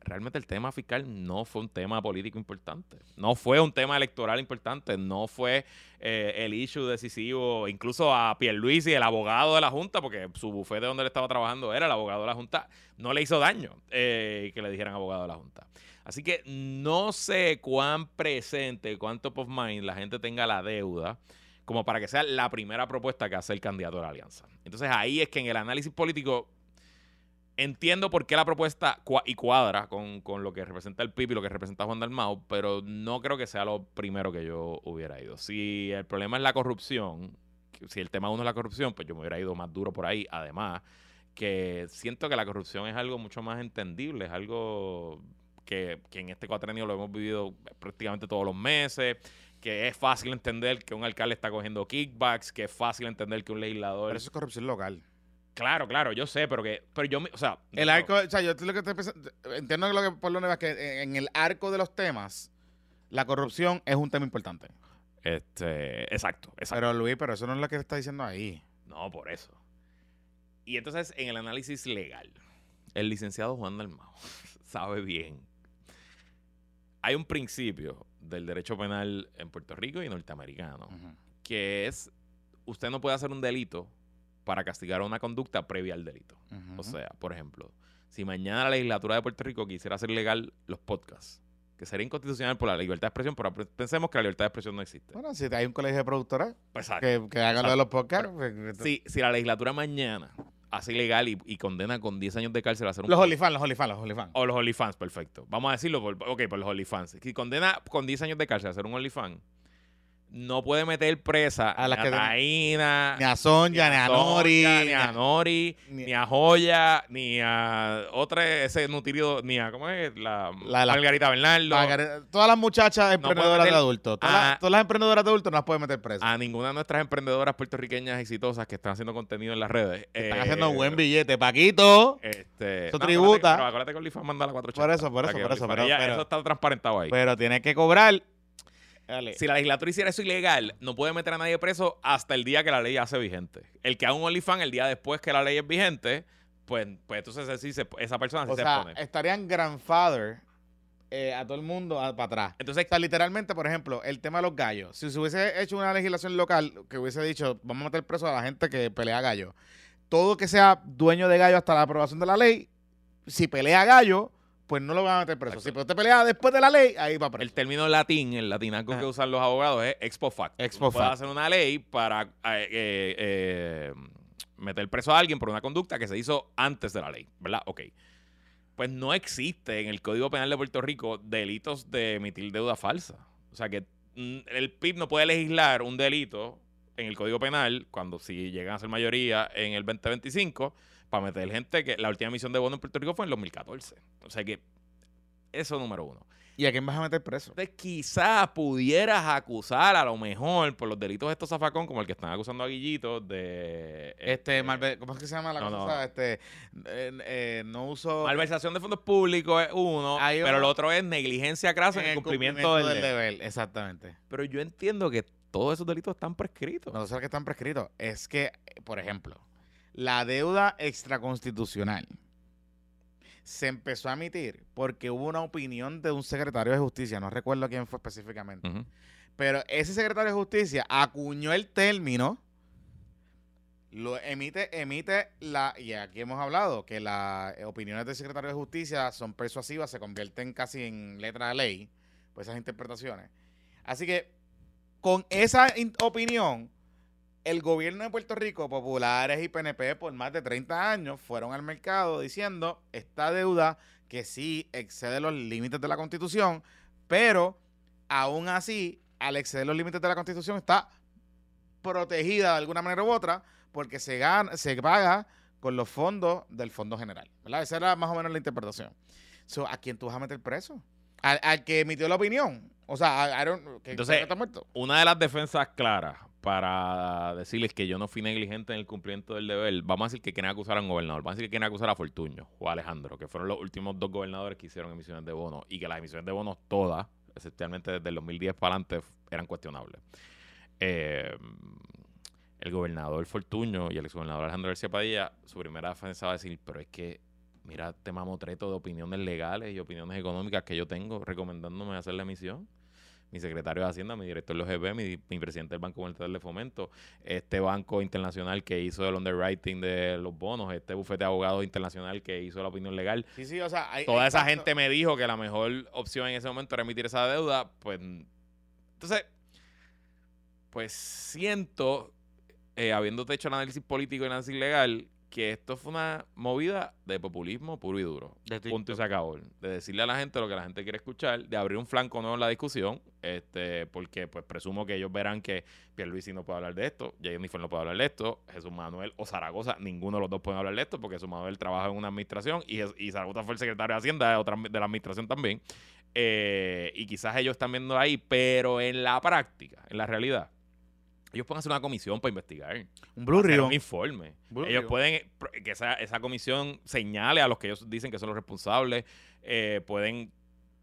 realmente el tema fiscal no fue un tema político importante. No fue un tema electoral importante. No fue eh, el issue decisivo. Incluso a Pierluisi, el abogado de la Junta, porque su bufete donde él estaba trabajando era el abogado de la Junta, no le hizo daño eh, que le dijeran abogado de la Junta. Así que no sé cuán presente, cuán top of mind la gente tenga la deuda como para que sea la primera propuesta que hace el candidato de la alianza. Entonces ahí es que en el análisis político entiendo por qué la propuesta y cuadra con, con lo que representa el PIB y lo que representa Juan Dalmau, pero no creo que sea lo primero que yo hubiera ido. Si el problema es la corrupción, si el tema uno es la corrupción, pues yo me hubiera ido más duro por ahí. Además, que siento que la corrupción es algo mucho más entendible, es algo que, que en este cuatrenio lo hemos vivido prácticamente todos los meses, que es fácil entender que un alcalde está cogiendo kickbacks, que es fácil entender que un legislador... Pero eso es corrupción local. Claro, claro, yo sé, pero que, pero yo, o sea, El arco, o sea, yo lo que estoy pensando, entiendo lo que por lo menos que en el arco de los temas, la corrupción es un tema importante. este, exacto, exacto. Pero Luis, pero eso no es lo que está diciendo ahí. No, por eso. Y entonces, en el análisis legal, el licenciado Juan Dalmao sabe bien. Hay un principio del derecho penal en Puerto Rico y norteamericano, que es, usted no puede hacer un delito para castigar una conducta previa al delito. O sea, por ejemplo, si mañana la legislatura de Puerto Rico quisiera hacer legal los podcasts, que sería inconstitucional por la libertad de expresión, pero pensemos que la libertad de expresión no existe. bueno, si hay un colegio de productoras Pues, que, que haga lo de los podcasts, pues, si, si la legislatura mañana hace ilegal y, y condena con 10 años de cárcel a hacer un los OnlyFans, los OnlyFans, los OnlyFans. O los OnlyFans, perfecto. Vamos a decirlo, por, ok, por los OnlyFans. Si condena con 10 años de cárcel a hacer un OnlyFans, no puede meter presa A las ni que a Taína, Ni a Sonja, ni a Nori, ni a Nori, ni- ni a Joya, ni a otra, ese nutrido, ni a, ¿cómo es? La, La- la- Margarita Bernardo. Todas las muchachas emprendedoras meter de adultos. Todas, a- las, todas las emprendedoras de adultos no las pueden meter presas. a ninguna de nuestras emprendedoras puertorriqueñas exitosas que están haciendo contenido en las redes. Están Eh, haciendo buen billete. Paquito. Este, Eso no, tributa. acuérdate- Pero acuérdate que OnlyFans manda la 480. Por eso, por eso, por eso, pero- ella- pero- eso está transparentado ahí. Pero tiene que cobrar. Dale. Si la legislatura hiciera eso ilegal, no puede meter a nadie preso hasta el día que la ley hace vigente. El que haga un OnlyFans el día después que la ley es vigente, pues, pues entonces sí se- esa persona sí o se sea, pone. estarían grandfather eh, a todo el mundo a- para atrás. Entonces, O sea, literalmente, por ejemplo, el tema de los gallos. Si se hubiese hecho una legislación local que hubiese dicho, vamos a meter preso a la gente que pelea gallo. Todo que sea dueño de gallo hasta la aprobación de la ley, si pelea gallo, pues no lo van a meter preso. Si usted pelea después de la ley, ahí va preso. el término latín, el latinaco Ajá. que usan los abogados es ex post facto. Ex Tú post puedes facto. hacer una ley para eh, eh, eh, meter preso a alguien por una conducta que se hizo antes de la ley, ¿verdad? Ok. Pues no existe en el Código Penal de Puerto Rico delitos de emitir deuda falsa. O sea que mm, el PIB no puede legislar un delito en el Código Penal cuando si llegan a ser mayoría en el 2025 para meter gente que la última emisión de bono en Puerto Rico fue en 2014. O sea que eso número uno. ¿Y a quién vas a meter preso? Entonces, quizás pudieras acusar a lo mejor por los delitos de estos zafacón, como el que están acusando a Guillito de. Este, malve- ¿cómo es que se llama la no, cosa? no. Este, eh, eh, no uso... Malversación de fondos públicos es uno, Ahí pero va. el otro es negligencia crasa en el cumplimiento, del, deber. deber. Exactamente. Pero yo entiendo que todos esos delitos están prescritos. No sé que están prescritos. Es que, por ejemplo, la deuda extraconstitucional se empezó a emitir porque hubo una opinión de un secretario de justicia, no recuerdo quién fue específicamente, pero ese secretario de justicia acuñó el término, lo emite, emite la, y aquí hemos hablado que las opiniones del secretario de justicia son persuasivas, se convierten casi en letra de ley, pues esas interpretaciones. Así que con esa in- opinión, el gobierno de Puerto Rico, populares y PNP por más de 30 años, fueron al mercado diciendo esta deuda que sí excede los límites de la constitución, pero aún así, al exceder los límites de la constitución, está protegida de alguna manera u otra porque se, gana, se paga con los fondos del Fondo General. ¿verdad? Esa era más o menos la interpretación. So, ¿A quién tú vas a meter preso? Al, al que emitió la opinión. O sea, a- que, Entonces, que está muerto. Una de las defensas claras para decirles que yo no fui negligente en el cumplimiento del deber, vamos a decir que quieren acusar a un gobernador, vamos a decir que quieren acusar a Fortuño o a Alejandro, que fueron los últimos dos gobernadores que hicieron emisiones de bonos y que las emisiones de bonos todas, especialmente desde el 2010 para adelante, eran cuestionables. Eh, el gobernador Fortuño y el exgobernador Alejandro García Padilla, su primera defensa va a decir, pero es que, mira, este mamotreto de opiniones legales y opiniones económicas que yo tengo recomendándome hacer la emisión mi secretario de Hacienda, mi director de los mi, mi presidente del Banco Monetario de Fomento, este banco internacional que hizo el underwriting de los bonos, este bufete de abogados internacional que hizo la opinión legal. Sí, sí, o sea, hay- Toda hay esa tanto- gente me dijo que la mejor opción en ese momento era emitir esa deuda, pues entonces, pues siento, eh, habiéndote hecho el análisis político y el análisis legal, que esto fue una movida de populismo puro y duro. De. Punto y se acabó. De decirle a la gente lo que la gente quiere escuchar, de abrir un flanco nuevo en la discusión, este, porque pues presumo que ellos verán que Pierluisi no puede hablar de esto, Jennifer no puede hablar de esto, Jesús Manuel o Zaragoza, ninguno de los dos pueden hablar de esto, porque Jesús Manuel trabaja en una administración y Zaragoza fue el secretario de Hacienda de, otra, de la administración también. Eh, y quizás ellos están viendo ahí, pero en la práctica, en la realidad, Ellos pueden hacer una comisión para investigar. Un Blue Ribbon. un informe. Blue ellos pueden que esa, esa comisión señale a los que ellos dicen que son los responsables. eh, pueden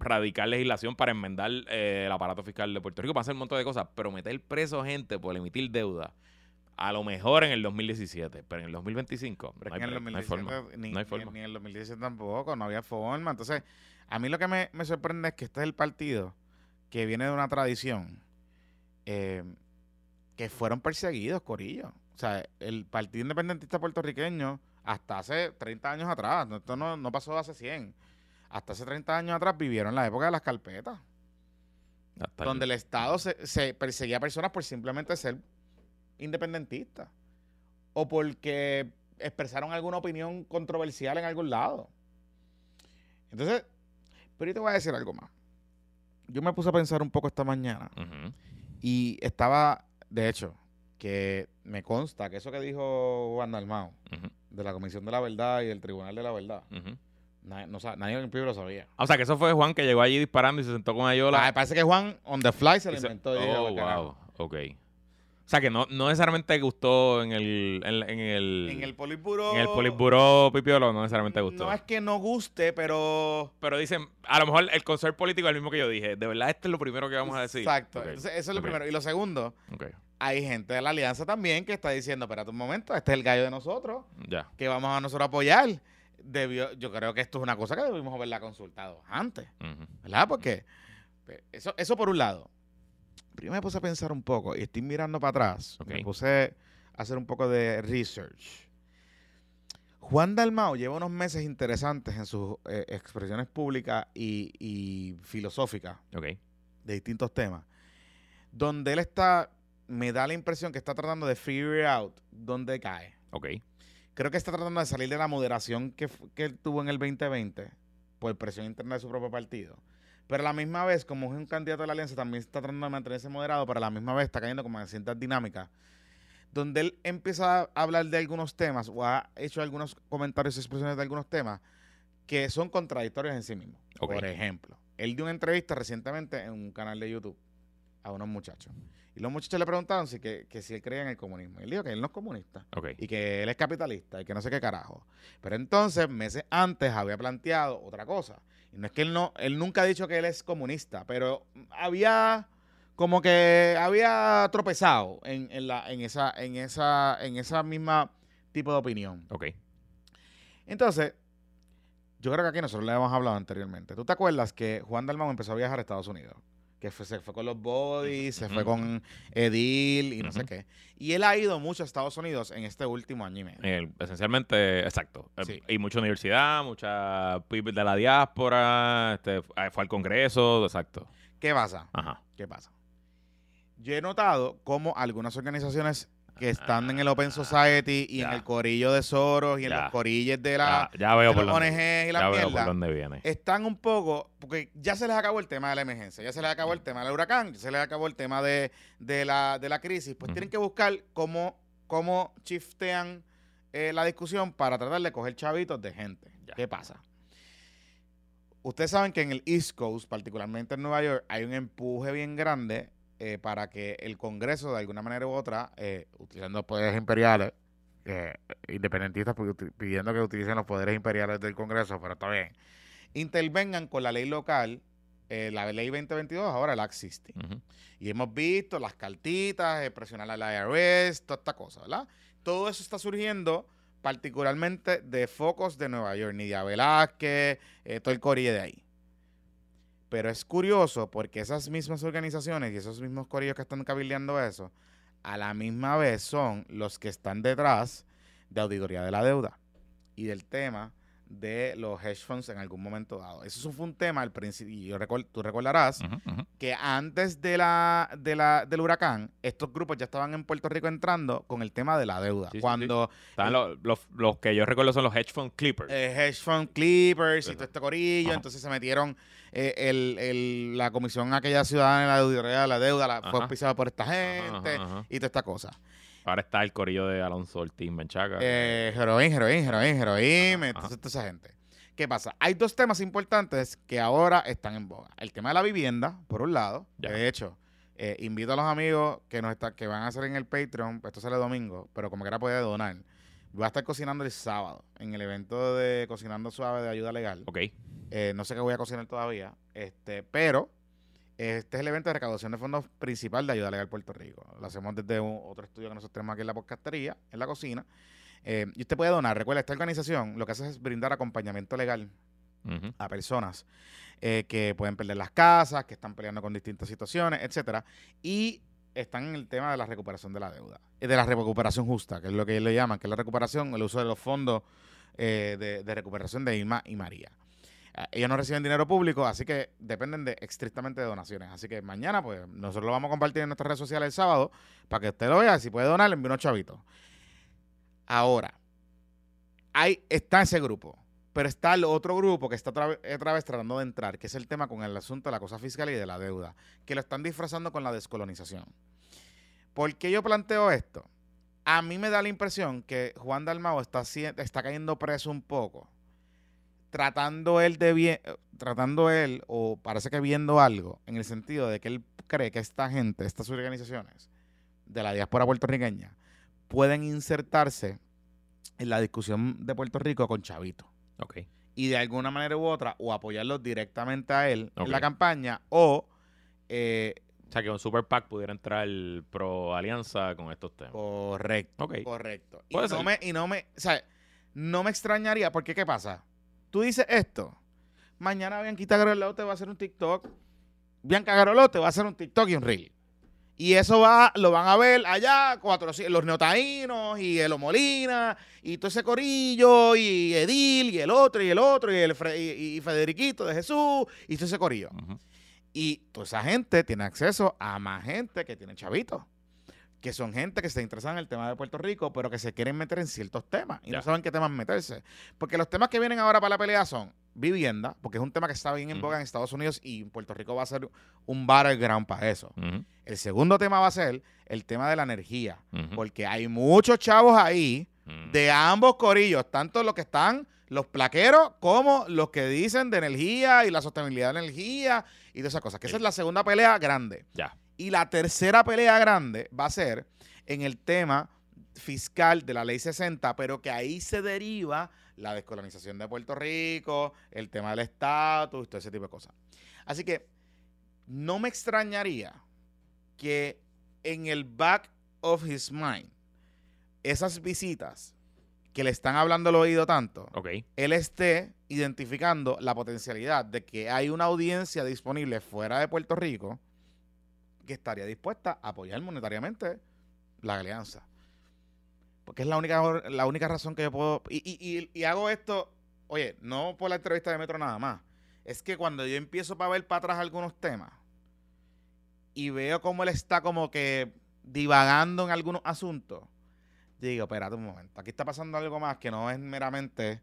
radicar legislación para enmendar eh, el aparato fiscal de Puerto Rico, para hacer un montón de cosas, pero meter preso gente por emitir deuda, a lo mejor en el 2017, pero en el 2025 Pero no hay, en el break, no hay forma. 2017 ni, No hay ni- forma. ni en el 2017 tampoco, no había forma. Entonces, a mí lo que me, me sorprende es que este es el partido que viene de una tradición eh, que fueron perseguidos, Corillo. O sea, el Partido Independentista Puertorriqueño, hasta hace 30 años atrás, esto no, no pasó hace 100, hasta hace 30 años atrás vivieron la época de las carpetas, Hasta donde el Estado se, se perseguía a personas por simplemente ser independentistas o porque expresaron alguna opinión controversial en algún lado. Entonces, pero yo te voy a decir algo más. Yo me puse a pensar un poco esta mañana y estaba, de hecho, que me consta que eso que dijo Juan Dalmau Ujú, de la Comisión de la Verdad y del Tribunal de la Verdad, nadie, no, nadie en el pueblo lo sabía. O sea, que eso fue Juan que llegó allí disparando y se sentó con Ayola. Ah, parece que Juan on the fly se lo se- inventó. oh, wow. Ok. O sea, que no, no necesariamente gustó en el, en, en el, En el Politburo. en el Politburo Pipiolo, no necesariamente gustó. No es que no guste, pero. Pero dicen, a lo mejor el concepto político es el mismo que yo dije. De verdad, este es lo primero que vamos a decir. Exacto. Entonces, eso es lo primero. Y lo segundo, hay gente de la alianza también que está diciendo: espérate un momento, este es el gallo de nosotros, Ya. que vamos a nosotros apoyar. Debió, yo creo que esto es una cosa que debimos haberla consultado antes. ¿verdad? Porque eso, eso por un lado. Primero me puse a pensar un poco y estoy mirando para atrás. Ok. Me puse a hacer un poco de research. Juan Dalmao lleva unos meses interesantes en sus eh, expresiones públicas y, y filosóficas de distintos temas, donde él está, me da la impresión que está tratando de figure out dónde cae. Ok. Creo que está tratando de salir de la moderación que, fu- que él tuvo en el 2020 por presión interna de su propio partido. Pero a la misma vez, como es un candidato de la alianza, también está tratando de mantenerse moderado, pero a la misma vez está cayendo como en ciertas dinámicas, donde él empieza a hablar de algunos temas o ha hecho algunos comentarios y expresiones de algunos temas que son contradictorios en sí mismos. Por ejemplo, él dio una entrevista recientemente en un canal de YouTube a unos muchachos. Y los muchachos le preguntaron si, que, que si él creía en el comunismo. Y él dijo que él no es comunista Ok. y que él es capitalista y que no sé qué carajo. Pero entonces, meses antes había planteado otra cosa. Y no es que él no, él nunca ha dicho que él es comunista, pero había como que había tropezado en, en la, en esa, en esa, en esa misma tipo de opinión. Ok. Entonces, yo creo que aquí nosotros le hemos hablado anteriormente. ¿Tú te acuerdas que Juan Dalmau empezó a viajar a Estados Unidos? Que fue- se fue con los bodies, se fue con Edil y no sé qué. Y él ha ido mucho a Estados Unidos en este último año y medio. El- esencialmente, exacto. Sí. Y mucha universidad, mucha people de la diáspora, este, fu- fue al Congreso, exacto. ¿Qué pasa? Ajá. ¿Qué pasa? Yo he notado cómo algunas organizaciones que están en el Open Society y en el corillo de Soros y en los corillos de la ya, ya veo de por los dónde, ONG y la ya veo por dónde viene. están un poco, porque ya se les acabó el tema de la emergencia, ya se les acabó el tema del huracán, ya se les acabó el tema de, de la, de la crisis, pues tienen que buscar cómo, cómo shiftean eh, la discusión para tratar de coger chavitos de gente. ¿Qué pasa? Ustedes saben que en el East Coast, particularmente en Nueva York, hay un empuje bien grande eh, para que el Congreso, de alguna manera u otra, eh, utilizando poderes imperiales, eh, independentistas pidiendo que utilicen los poderes imperiales del Congreso, pero está bien, intervengan con la ley local, eh, la ley 2022, ahora la existe. Y hemos visto las cartitas, presionar a la IRS, toda esta cosa, ¿verdad? Todo eso está surgiendo particularmente de focos de Nueva York, Nidia Velázquez, todo el corillo de ahí. Pero es curioso porque esas mismas organizaciones y esos mismos corillos que están cabildeando eso, a la misma vez son los que están detrás de auditoría de la deuda y del tema de los hedge funds en algún momento dado. Eso fue un tema al principio, y yo tú recordarás, que antes de la, de la, del huracán, estos grupos ya estaban en Puerto Rico entrando con el tema de la deuda. Sí, sí, cuando Están los, los, los que yo recuerdo son los hedge fund clippers. eh, hedge fund clippers y todo este corillo, entonces se metieron eh, el, el- la comisión aquella ciudadana de la deuda, la, fue auspiciada por esta gente ajá, ajá. y toda esta cosa. Ahora está el corillo de Alonso Ortiz Menchaca. Eh, heroín, heroín, heroín, heroín, Ajá, entonces toda esa gente. ¿Qué pasa? Hay dos temas importantes que ahora están en boga. El tema de la vivienda, por un lado, Ya. de hecho, Eh, invito a los amigos que nos está, que van a hacer en el Patreon, esto sale domingo, pero como quiera puede donar. Voy a estar cocinando el sábado en el evento de Cocinando Suave de Ayuda Legal. Ok. Eh, no sé qué voy a cocinar todavía, este, pero este es el evento de recaudación de fondos principal de Ayuda Legal Puerto Rico. Lo hacemos desde un- otro estudio que nosotros tenemos aquí en la podcastería, en la cocina. Eh, y usted puede donar. Recuerda, esta organización lo que hace es brindar acompañamiento legal a personas eh, que pueden perder las casas, que están peleando con distintas situaciones, etcétera, y están en el tema de la recuperación de la deuda, eh, de la recuperación justa, que es lo que ellos le llaman, que es la recuperación, el uso de los fondos eh, de, recuperación de Irma y María. Eh, Ellos no reciben dinero público, así que dependen de estrictamente de donaciones. Así que mañana, pues, nosotros lo vamos a compartir en nuestras redes sociales el sábado para que usted lo vea. Si puede donar, le envío unos chavitos. Ahora, hay, está ese grupo. Pero está el otro grupo que está otra vez, tratando de entrar, que es el tema con el asunto de la cosa fiscal y de la deuda, que lo están disfrazando con la descolonización. ¿Por qué yo planteo esto? A mí me da la impresión que Juan Dalmao está, está cayendo preso un poco, tratando él de bien, tratando él, o parece que viendo algo, en el sentido de que él cree que esta gente, estas organizaciones de la diáspora puertorriqueña, pueden insertarse en la discusión de Puerto Rico con Chavito Ok. y de alguna manera u otra o apoyarlo directamente a él en la campaña o eh, O sea, que un super PAC pudiera entrar pro alianza con estos temas. correcto Ok. correcto y no ser. me y no me o sea, no me extrañaría porque qué pasa tú dices esto mañana Bianquita Garolote va a hacer un TikTok Bianca Garolote va a hacer un TikTok y un reel y eso va, lo van a ver allá, 400, los neotaínos y el Molina y todo ese corillo y Edil y el otro y el otro y el Fre- y, y Federiquito de Jesús y todo ese corillo. Y toda esa gente tiene acceso a más gente que tiene chavitos. Que son gente que se interesan en el tema de Puerto Rico, pero que se quieren meter en ciertos temas y Ya. no saben qué temas meterse. Porque los temas que vienen ahora para la pelea son vivienda, porque es un tema que está bien en boga en Estados Unidos y Puerto Rico va a ser un battleground para eso. El segundo tema va a ser el tema de la energía, porque hay muchos chavos ahí de ambos corillos, tanto los que están, los plaqueros, como los que dicen de energía y la sostenibilidad de energía y todas esas cosas. Que esa es la segunda pelea grande. Ya. Y la tercera pelea grande va a ser en el tema fiscal de la ley 60, pero que ahí se deriva la descolonización de Puerto Rico, el tema del estatus, todo ese tipo de cosas. Así que no me extrañaría que en el back of his mind, esas visitas que le están hablando al oído tanto, Ok. él esté identificando la potencialidad de que hay una audiencia disponible fuera de Puerto Rico que estaría dispuesta a apoyar monetariamente la alianza. Porque es la única, la única razón que yo puedo... Y, y- y- hago esto, oye, no por la entrevista de Metro nada más. Es que cuando yo empiezo para ver para atrás algunos temas y veo cómo él está como que divagando en algunos asuntos, digo, espérate un momento, aquí está pasando algo más que no es meramente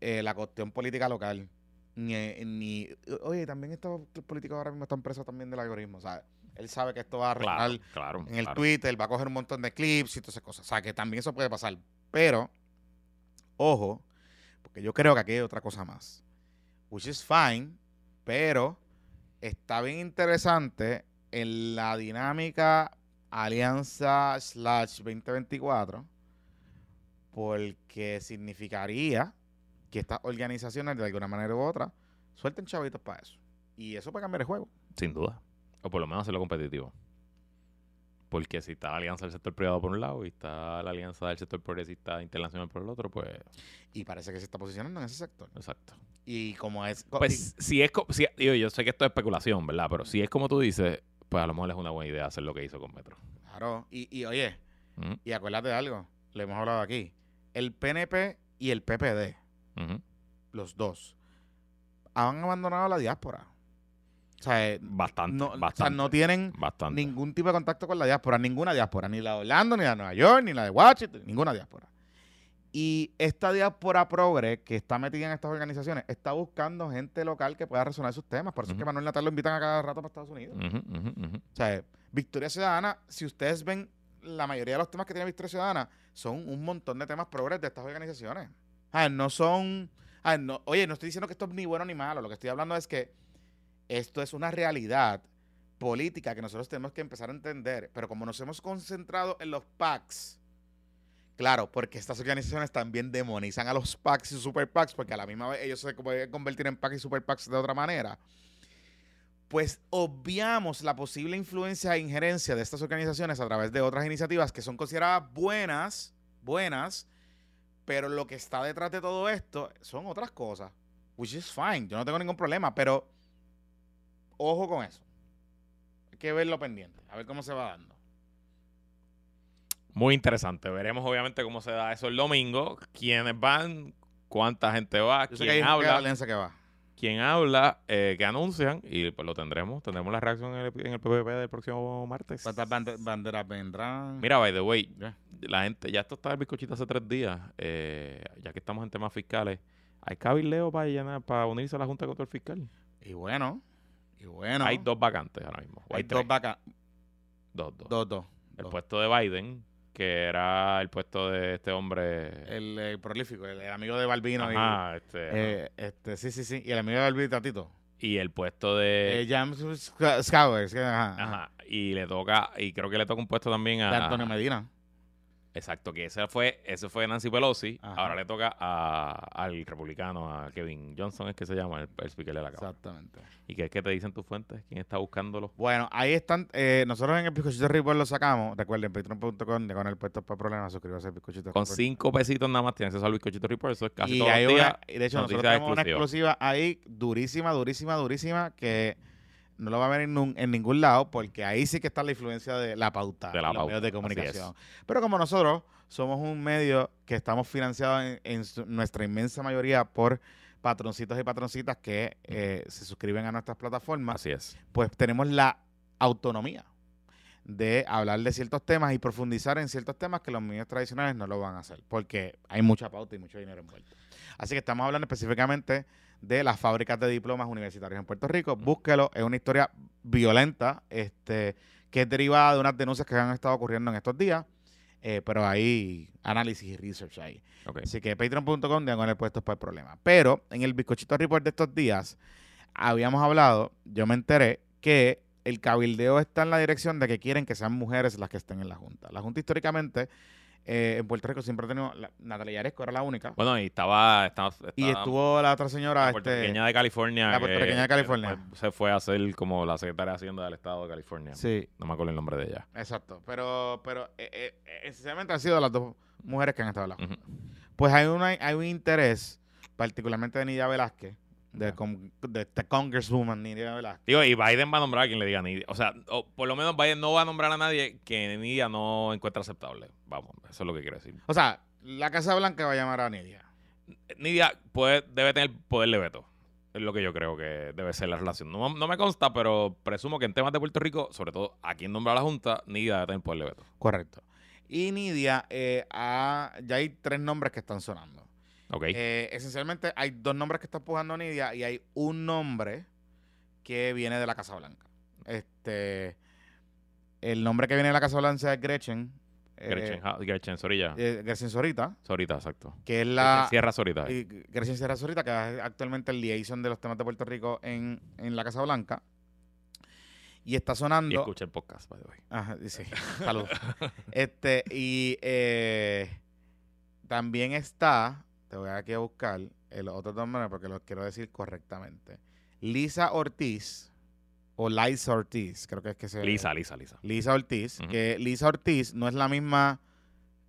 eh, la cuestión política local. Ni, ni, oye, también estos políticos ahora mismo están presos también del algoritmo, ¿sabes? Él sabe que esto va a arreglar Claro, claro. en el claro. Twitter, va a coger un montón de clips y todas esas cosas. O sea, que también eso puede pasar. Pero, ojo, porque yo creo que aquí hay otra cosa más. Which is fine, pero está bien interesante en la dinámica Alianza slash 2024 porque significaría que estas organizaciones de alguna manera u otra suelten chavitos para eso. Y eso puede cambiar el juego. Sin duda. O por lo menos hacerlo competitivo. Porque si está la alianza del sector privado por un lado y está la alianza del sector progresista internacional por el otro, pues Y parece que se está posicionando en ese sector. exacto. Y como es... Pues si es, si, digo, yo sé que esto es especulación, ¿verdad? Pero si es como tú dices, pues a lo mejor es una buena idea hacer lo que hizo con Metro. Claro. Y, y oye, y acuérdate de algo, lo hemos hablado aquí. El PNP y el PPD, los dos, han abandonado la diáspora. O sea, eh, Bastante, no, o sea, bastante. no tienen bastante. ningún tipo de contacto con la diáspora, ninguna diáspora, ni la de Orlando, ni la de Nueva York, ni la de Washington, ninguna diáspora. Y esta diáspora progre que está metida en estas organizaciones está buscando gente local que pueda resonar sus temas. Por eso es que. Manuel Natal lo invitan a cada rato para Estados Unidos. O sea, Victoria Ciudadana, si ustedes ven la mayoría de los temas que tiene Victoria Ciudadana, son un montón de temas progres de estas organizaciones. Ah, no son. ah, no- oye, no estoy diciendo que esto es ni bueno ni malo. Lo que estoy hablando es que esto es una realidad política que nosotros tenemos que empezar a entender. Pero como nos hemos concentrado en los PACs, claro, porque estas organizaciones también demonizan a los PACs y super PACs, porque a la misma vez ellos se pueden convertir en PACs y super PACs de otra manera. Pues obviamos la posible influencia e injerencia de estas organizaciones a través de otras iniciativas que son consideradas buenas, buenas, pero lo que está detrás de todo esto son otras cosas. Which is fine. Yo no tengo ningún problema, pero ojo con eso. Hay que verlo pendiente, a ver cómo se va dando. Muy interesante. Veremos obviamente cómo se da eso el domingo. ¿Quiénes van? ¿Cuánta gente va? Yo sé que ¿Quién habla? que va. ¿Quién habla? Eh, ¿Qué anuncian? Y pues lo tendremos. Tendremos la reacción en el, en el PPP del próximo martes. ¿Cuántas bande- banderas vendrán? Mira, by the way, la gente, ya esto está el bizcochito hace tres días, eh, ya que estamos en temas fiscales, hay cabildeo para llenar, para unirse a la Junta de Control Fiscal. Y bueno, y bueno. Hay dos vacantes ahora mismo. hay dos vacas. Dos, dos. Dos, dos. El dos. puesto de Biden, que era el puesto de este hombre. El, prolífico, el, el amigo de Balbino. Ajá, este, eh, este, sí, sí, sí. Y el amigo de Balbino Tatito. y el puesto de. Eh, James Sc- Scowers. ajá. ajá. Y le toca, y creo que le toca un puesto también a. De Antonio Medina. Exacto, que ese fue, ese fue Nancy Pelosi. Ajá. Ahora le toca a, al republicano, a Kevin Johnson, es que se llama, el, el speaker de la Cámara. Exactamente. ¿Y qué es que te dicen tus fuentes? ¿Quién está buscándolo? Bueno, ahí están. eh, nosotros en el Bizcochito Report lo sacamos. Recuerden, patreon.com, de con el puesto para problemas, suscríbase al Bizcochito Con Report. cinco pesitos nada más tienes acceso al bizcochito report. Eso es casi y todos hay una, y de hecho, nosotros tenemos una exclusiva ahí durísima, durísima, durísima, que no lo va a ver en, en ningún lado, porque ahí sí que está la influencia de la pauta, De la los pauta, medios de comunicación. Pero como nosotros somos un medio que estamos financiados en, en su- nuestra inmensa mayoría por patroncitos y patroncitas que eh, se suscriben a nuestras plataformas, Así es. pues tenemos la autonomía de hablar de ciertos temas y profundizar en ciertos temas que los medios tradicionales no lo van a hacer, porque hay mucha pauta y mucho dinero envuelto. Así que estamos hablando específicamente de las fábricas de diplomas universitarios en Puerto Rico. Búsquelo, es una historia violenta, este, que es derivada de unas denuncias que han estado ocurriendo en estos días, eh, pero hay análisis y research ahí. Así que patreon.com diagonal puestos para el problema. Pero en el bizcochito report de estos días habíamos hablado, yo me enteré que el cabildeo está en la dirección de que quieren que sean mujeres las que estén en la Junta. La Junta históricamente eh, en Puerto Rico siempre tenido, la- Natalia Yaresco era la única. Bueno, y estaba. estaba, y estuvo la otra señora, la este, puertorriqueña de California. la puertorriqueña de California. que se fue a hacer como la secretaria de Hacienda del Estado de California. sí, No me acuerdo el nombre de ella. exacto. Pero, pero eh, eh, eh, esencialmente han sido las dos mujeres que han estado. Ujú. Pues hay, una, hay un interés, particularmente de Nidia Velázquez, de, con- de esta Congresswoman Nidia Velázquez. Digo, y Biden va a nombrar a quien le diga Nidia. O sea, o por lo menos Biden no va a nombrar a nadie que Nidia no encuentra aceptable. Vamos, eso es lo que quiero decir. O sea, la Casa Blanca va a llamar a Nidia. Nidia puede, debe tener poder de veto. Es lo que yo creo que debe ser la relación. No, no me consta, pero presumo que en temas de Puerto Rico, sobre todo a quien nombra a la Junta, Nidia debe tener poder de veto. Correcto. Y Nidia, eh, ha- ya hay tres nombres que están sonando. Eh, esencialmente hay dos nombres que están pujando a Nidia y hay un nombre que viene de la Casa Blanca. Este, el nombre que viene de la Casa Blanca es Gretchen. eh, Gretchen, Ha- Gretchen Sorilla. eh, Gretchen Sorita, Sorita, exacto. que es la... Sierra Sorita. y Gretchen Sierra Sorita, que es actualmente el liaison de los temas de Puerto Rico en, en la Casa Blanca. Y está Y sonando... escucha el podcast, by the way. Ajá, y sí, este, y eh, también está, te voy aquí a buscar el otro nombre porque lo quiero decir correctamente. Lisa Ortiz, o Liza Ortiz, creo que es que se Lisa, Lisa, Lisa. Lisa Ortiz, que Lisa Ortiz no es la misma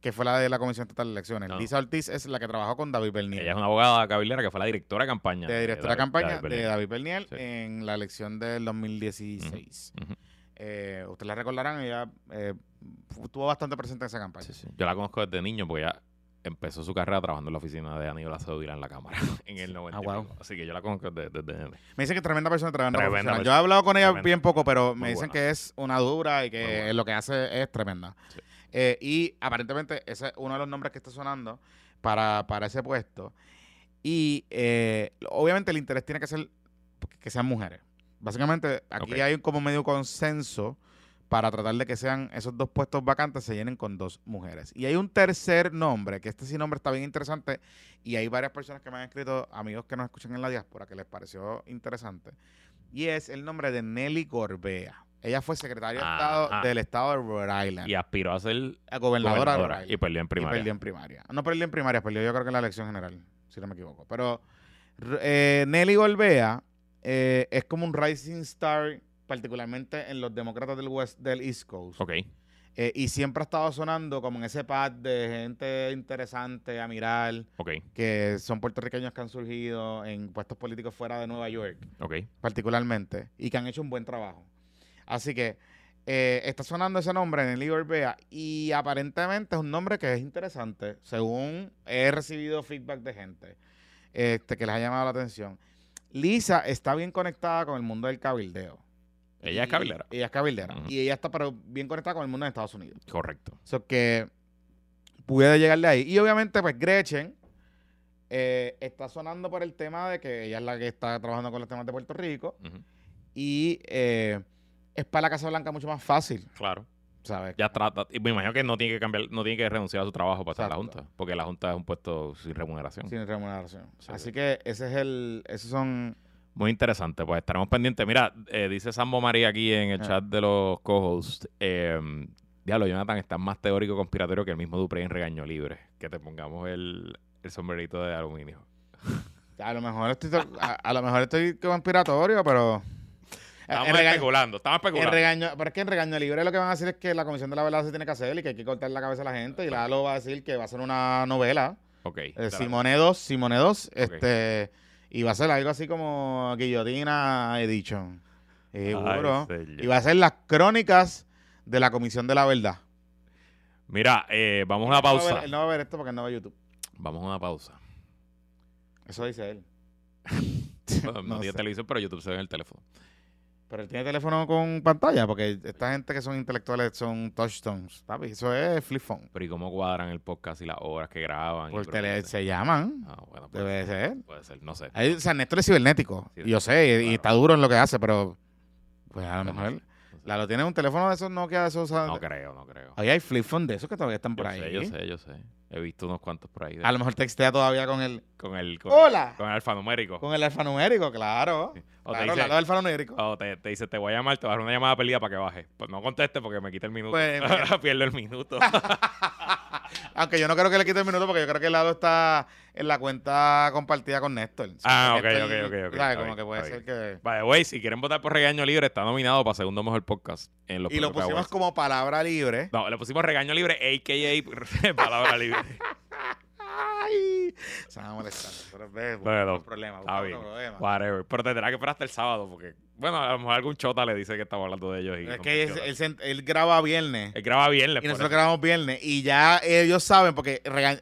que fue la de la Comisión Estatal de Elecciones. No. Lisa Ortiz es la que trabajó con David Bernier. Ella es una abogada cabildera que fue la directora de campaña. de directora de campaña David de. David Bernier Sí. en la elección del 2016. Ujú. Eh, ustedes la recordarán, ella eh, estuvo bastante presente en esa campaña. Sí, sí. Yo la conozco desde niño porque ella empezó su carrera trabajando en la oficina de Aníbal Acevedo en la Cámara en el 90. Ah, wow. Así que yo la conozco desde, desde. Me dicen que tremenda persona, tremenda, Tremenda profesional. Yo persona. he hablado con ella Tremenda. bien poco, pero me dicen buena. que es una dura y que lo que hace es tremenda. Sí. Eh, y aparentemente ese es uno de los nombres que está sonando para, para ese puesto. Y eh, obviamente el interés tiene que ser que sean mujeres. Básicamente aquí Ok. hay como medio consenso para tratar de que sean esos dos puestos vacantes se llenen con dos mujeres. Y hay un tercer nombre, que este sí nombre está bien interesante, y hay varias personas que me han escrito, amigos que nos escuchan en la diáspora, que les pareció interesante, y es el nombre de Nelly Gorbea. Ella fue secretaria de Ajá. Estado del estado de Rhode Island. Y aspiró a ser a gobernadora, de Rhode y Island. perdió en Y primaria. perdió en primaria. No perdió en primaria, perdió yo creo que en la elección general, si no me equivoco. Pero eh, Nelly Golbea eh, es como un rising star, particularmente en los demócratas del West, del East Coast. Ok. Eh, y siempre ha estado sonando como en ese pad de gente interesante a mirar, que son puertorriqueños que han surgido en puestos políticos fuera de Nueva York, ok. particularmente, y que han hecho un buen trabajo. Así que eh, está sonando ese nombre, Nelly Orbea, y aparentemente es un nombre que es interesante, según he recibido feedback de gente este, que les ha llamado la atención. Lisa está bien conectada con el mundo del cabildeo. Ella es cabildera. Ella es cabildera. Y ella está pero bien conectada con el mundo de Estados Unidos. Correcto. So que puede llegarle ahí. Y obviamente, pues Gretchen eh, está sonando por el tema de que ella es la que está trabajando con los temas de Puerto Rico. Y eh, es para la Casa Blanca mucho más fácil, Claro. ¿sabes? Ya trata. Y me imagino que no tiene que cambiar, no tiene que renunciar a su trabajo para estar en la Exacto. Junta. Porque la Junta es un puesto sin remuneración. Sin remuneración. Sí. Así que ese es el. Esos son. Muy interesante, pues estaremos pendientes. Mira, eh, dice Sambo María aquí en el Ah. chat de los co-hosts. Eh, diablo, Jonathan, estás más teórico conspiratorio que el mismo Duprey en Regaño Libre. Que te pongamos el, el sombrerito de aluminio. A lo mejor estoy, to- a, a lo mejor estoy conspiratorio, pero. Estamos en regaño- especulando, estamos en especulando. regaño, pero es que en regaño libre lo que van a decir es que la Comisión de la Verdad se tiene que hacer y que hay que cortar la cabeza a la gente. Y Lalo va a decir que va a ser una novela. ok. Eh. Simone 2, Simone 2, este, y va a ser algo así como Guillotina Edition. Seguro. Ay, y va a ser las crónicas de la Comisión de la Verdad. Mira, eh, vamos a una no va a pausa. ver- él no va a ver esto porque él no ve YouTube. Vamos a una pausa. Eso dice él. No No tiene televisión, pero YouTube se ve en el teléfono. Pero él tiene teléfono con pantalla porque esta gente que son intelectuales son touchstones. ¿sabes? Eso es flip phone. Pero ¿y cómo cuadran el podcast y las horas que graban? Por tele se llaman. Ah, bueno, puede Debe ser. ser. Puede ser, no sé. Ahí, o sea, Néstor es cibernético. Sí, y yo sé, y- está duro en lo que hace, pero pues a lo No mejor. sé. Lalo tiene un teléfono de esos Nokia, de esos. No creo, no creo. Ahí hay flip phone de esos que todavía están por Yo ahí. sé, yo sé, yo sé. He visto unos cuantos por ahí. de- A lo mejor textea todavía con el. con el con, ¡Hola! con el alfanumérico. Con el alfanumérico, claro. O te dice, alfanumérico. o te, te dice, te voy a llamar, te voy a dar una llamada perdida para que baje. Pues no conteste porque me quita el minuto. Pues, Pierdo el minuto. Aunque yo no creo que le quite el minuto porque yo creo que Lalo está en la cuenta compartida con Néstor. Ah, ok, Néstor, ok, ok, ok, ¿sabes? Como bien, que puede ser que. Vale, güey, si quieren votar por Regaño Libre, está nominado para segundo mejor podcast en los Y lo pusimos Awards. como palabra libre. No, le pusimos Regaño Libre, a.k.a. Palabra Libre. Ay, se van a molestar. Pero ves, Bueno, no problema. Está bien. problema. Whatever. Pero tendrá que esperar hasta el sábado porque, bueno, a lo mejor algún chota le dice que estamos hablando de ellos. Y Es no que él, él graba viernes. Él graba le Y nosotros grabamos viernes. Y ya ellos saben, porque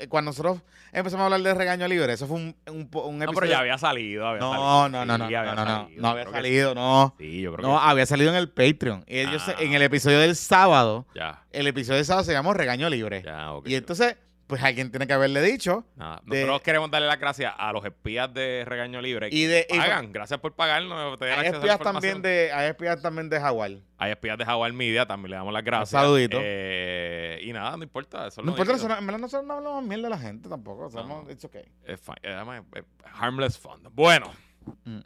cuando nosotros empezamos a hablar de regaño libre, eso fue un, un, un No, episodio. pero ya había salido. había no, salido. no, no, no, Sí, no, había no, no, salido. no había que no. Sí, yo creo No, que había salido en el Patreon. Y ellos Ah. en el episodio del sábado, ya. el episodio del sábado se llamó Regaño Libre. Ya. Y entonces, pues alguien tiene que haberle dicho. Nada, de- Nosotros queremos darle las gracias a los espías de Regaño Libre. Y de- y- Pagan, gracias por pagarnos. Hay espías también de, hay espías también de Jaguar. Hay espías de Jaguar Media, también le damos las gracias. saludito. Eh, y nada, no importa. Eso es No importa, eso no- en verdad nosotros no hablamos mierda de la gente tampoco. Somos, No. it's okay. Es fine. Eh, además, es harmless fun. Bueno. Mm.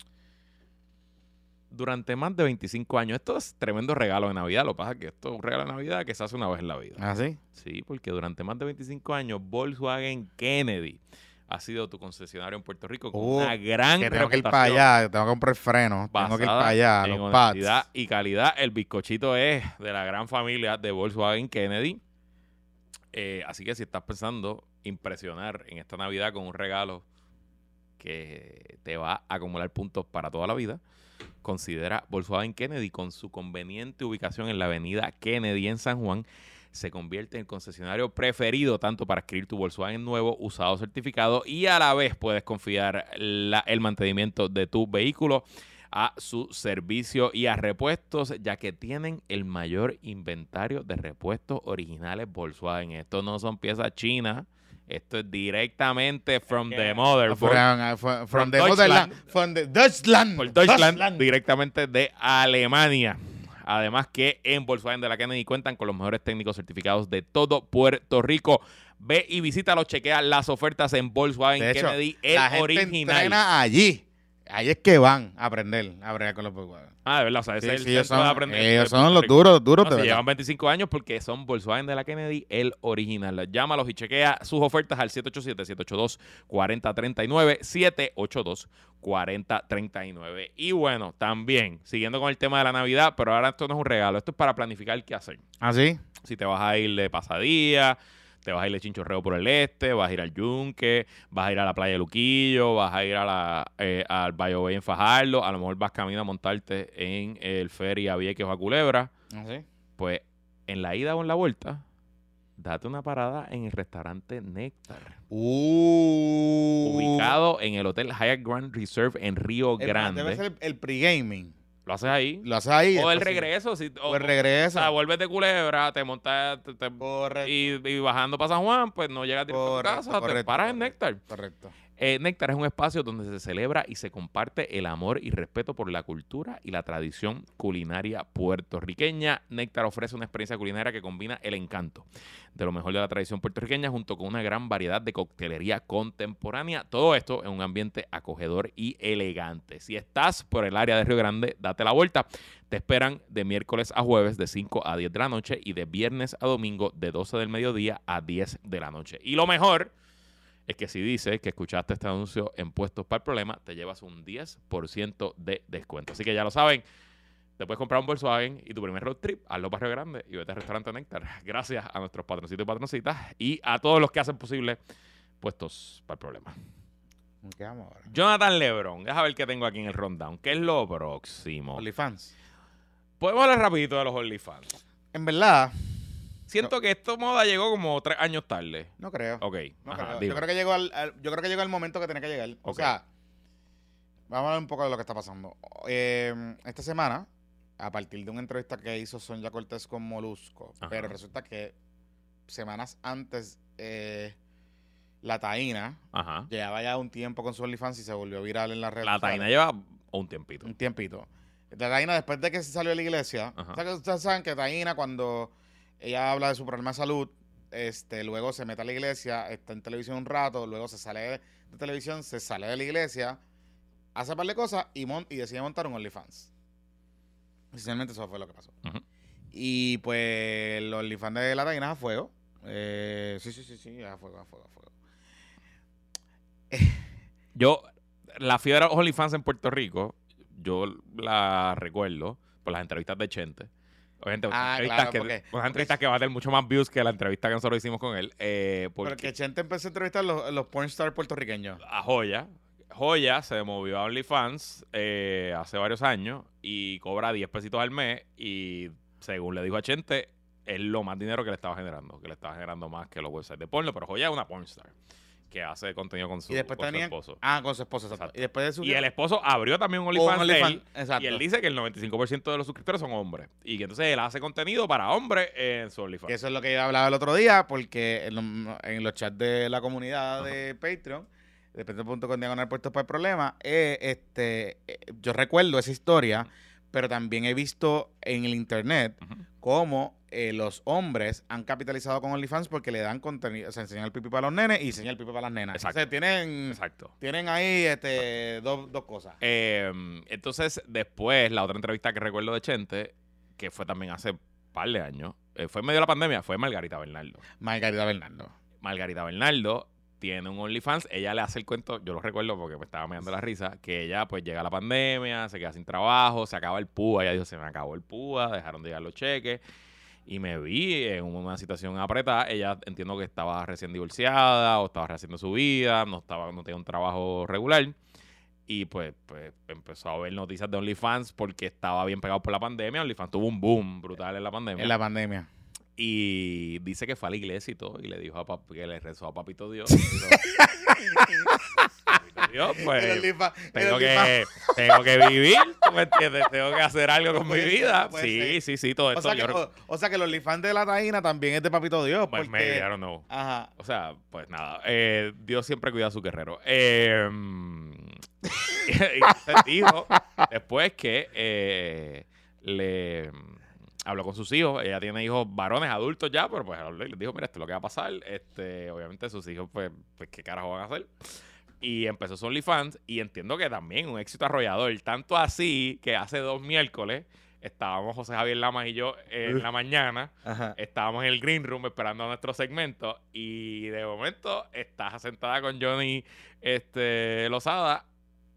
Durante más de 25 años, esto es tremendo regalo de Navidad. Lo que pasa es que esto es un regalo de Navidad que se hace una vez en la vida. ¿Ah, sí? Sí, porque durante más de 25 años, Volkswagen Kennedy ha sido tu concesionario en Puerto Rico con Oh, una gran Que tengo que ir para allá, tengo que comprar frenos, tengo que ir para allá, en los pads. y calidad. El bizcochito es de la gran familia de Volkswagen Kennedy. Eh, así que si estás pensando impresionar en esta Navidad con un regalo que te va a acumular puntos para toda la vida, considera Volkswagen Kennedy con su conveniente ubicación en la avenida Kennedy en San Juan. Se convierte en el concesionario preferido tanto para adquirir tu Volkswagen nuevo, usado, certificado y a la vez puedes confiar la- el mantenimiento de tu vehículo a su servicio y a repuestos, ya que tienen el mayor inventario de repuestos originales Volkswagen. Estos no son piezas chinas, esto es directamente from the motherboard. From, from, From the Deutschland. motherland, from the Deutschland. por Deutschland, directamente de Alemania. Además que en Volkswagen de la Kennedy cuentan con los mejores técnicos certificados de todo Puerto Rico. Ve y visítalos, chequea las ofertas en Volkswagen De hecho, Kennedy, el la gente original. entrena allí. Ahí es que van a aprender a bregar con los Volkswagen. Ah, de verdad, o sea, ese Sí, es el sí, ellos centro de son, aprender. ellos son los duros, duros No, de si verdad. llevan 25 años porque son Volkswagen de la Kennedy, el original. Llámalos y chequea sus ofertas al 787-782-4039. 782-4039. Y bueno, también, siguiendo con el tema de la Navidad, pero ahora esto no es un regalo, esto es para planificar qué hacer. ¿Ah, sí? Si te vas a ir de pasadía, te vas a ir de chinchorreo por el este, vas a ir al Yunque, vas a ir a la playa de Luquillo, vas a ir a la, eh, al Bayo Bay en Fajardo, a lo mejor vas camino a montarte en el ferry a Vieques o a Culebra, ¿Ah, sí? pues en la ida o en la vuelta, date una parada en el restaurante Néctar, Uh. ubicado en el Hotel Hyatt Grand Reserve en Río El- Grande. Debe ser el, el pre-gaming. Lo haces ahí. Lo haces ahí. O el regreso. Si, O el o regreso. sea, vuelves de Culebra, te montas te- te- y, y bajando para San Juan, pues no llegas directo a tu Correcto, casa, te correcto, paras en correcto. Néctar. Correcto. Eh, Néctar es un espacio donde se celebra y se comparte el amor y respeto por la cultura y la tradición culinaria puertorriqueña. Néctar ofrece una experiencia culinaria que combina el encanto de lo mejor de la tradición puertorriqueña junto con una gran variedad de coctelería contemporánea. Todo esto en un ambiente acogedor y elegante. Si estás por el área de Río Grande, date la vuelta. Te esperan de miércoles a jueves de 5 a 10 de la noche y de viernes a domingo de 12 del mediodía a 10 de la noche. Y lo mejor es que si dices que escuchaste este anuncio en Puestos para el Problema, te llevas un 10% de descuento. Así que ya lo saben, te puedes comprar un Volkswagen y tu primer road trip, hazlo para Río Grande y vete al restaurante Néctar. Gracias a nuestros patroncitos y patroncitas y a todos los que hacen posible Puestos para el Problema. ¿Qué vamos ahora? Jonathan Lebron, déjame ver qué tengo aquí en el rundown. ¿Qué es lo próximo? OnlyFans. Podemos hablar rapidito de los OnlyFans. En verdad, Siento que esta moda llegó como tres años tarde. no creo. Ok, No ajá, creo. Yo creo que llegó al, al- yo creo que llegó el momento que tenía que llegar. O sea, vamos a hablar un poco de lo que está pasando. Eh, esta semana, a partir de una entrevista que hizo Sonia Cortés con Molusco, Ajá. pero resulta que semanas antes eh, la Taína Ajá. llevaba ya un tiempo con su OnlyFans y se volvió viral en las redes La sociales. taina lleva un tiempito. Un tiempito. La Taína, después de que se salió de la iglesia, que ustedes saben que Taína, cuando ella habla de su problema de salud, este, luego se mete a la iglesia, está en televisión un rato, luego se sale de, de televisión, se sale de la iglesia, hace un par de cosas y, mon- y decide montar un OnlyFans. Esencialmente eso fue lo que pasó. Y pues los OnlyFans de la Taína es a fuego. Eh, sí, sí, sí, sí, a fuego, a fuego, a fuego. Yo, la fiebre OnlyFans en Puerto Rico, yo la recuerdo por las entrevistas de Chente. Obviamente, unas Ah, entrevistas, claro, que, porque- unas entrevistas que van a tener mucho más views que la entrevista que nosotros hicimos con él. Eh, porque Porque Chente empezó a entrevistar a los, los pornstars puertorriqueños. a Joya, Joya se movió a OnlyFans eh, hace varios años y cobra 10 pesitos al mes y según le dijo a Chente, es lo más dinero que le estaba generando, que le estaba generando más que los websites de porno, pero Joya es una pornstar que hace contenido con su, Y después con su tenían. esposo. Ah, con su esposo, exacto. Exacto. Y después de su. Y el esposo abrió también un OnlyFans, de Exacto. y él dice que el 95% de los suscriptores son hombres. Y que entonces él hace contenido para hombres en su OnlyFans. Eso es lo que yo hablaba el otro día, porque en, lo- en los chats de la comunidad de Patreon, depende.com diagonal puestos para el problema, eh, este, eh, yo recuerdo esa historia, pero también he visto en el internet cómo eh, los hombres han capitalizado con OnlyFans porque le dan contenido, o sea, enseñan el pipi para los nenes y enseñan el pipi para las nenas. Exacto. O sea, tienen, Exacto. tienen ahí este, dos, dos cosas. Eh, entonces, después, la otra entrevista que recuerdo de Chente, que fue también hace un par de años, eh, fue en medio de la pandemia, fue Margarita Bernardo. Margarita Bernardo. Margarita Bernardo tiene un OnlyFans, ella le hace el cuento, yo lo recuerdo porque me estaba mirando la risa, que ella pues llega a la pandemia, se queda sin trabajo, se acaba el PUA, ella dijo, se me acabó el PUA, dejaron de llegar los cheques, y me vi en una situación apretada, ella entiendo que estaba recién divorciada o estaba rehaciendo su vida, no, estaba, no tenía un trabajo regular, y pues, pues empezó a ver noticias de OnlyFans porque estaba bien pegado por la pandemia, OnlyFans tuvo un boom brutal en la pandemia. En la pandemia. Y dice que fue a la iglesia y todo, y le dijo a pap- que le rezó a Papito Dios. y dijo, "Papito Dios, pues tengo que, tengo que vivir, ¿tú me entiendes? Tengo que hacer algo con mi vida. Sí, ser. sí, sí, todo O esto. sea, yo o, o sea que el OnlyFans de la Taína también es de Papito Dios. pues, porque, maybe, I don't know. Ajá. O sea, pues nada, eh, Dios siempre cuida a su guerrero. Eh, y dijo después que eh, le habló con sus hijos. Ella tiene hijos varones, adultos ya, pero pues le dijo, mira, esto es lo que va a pasar. Este, obviamente sus hijos, pues, pues ¿qué carajo van a hacer? Y empezó su OnlyFans y entiendo que también un éxito arrollador. Tanto así que hace dos miércoles estábamos José Javier Lamas y yo en la mañana. Ajá. Estábamos en el green room esperando nuestro segmento y de momento estás sentada con Johnny este, Lozada,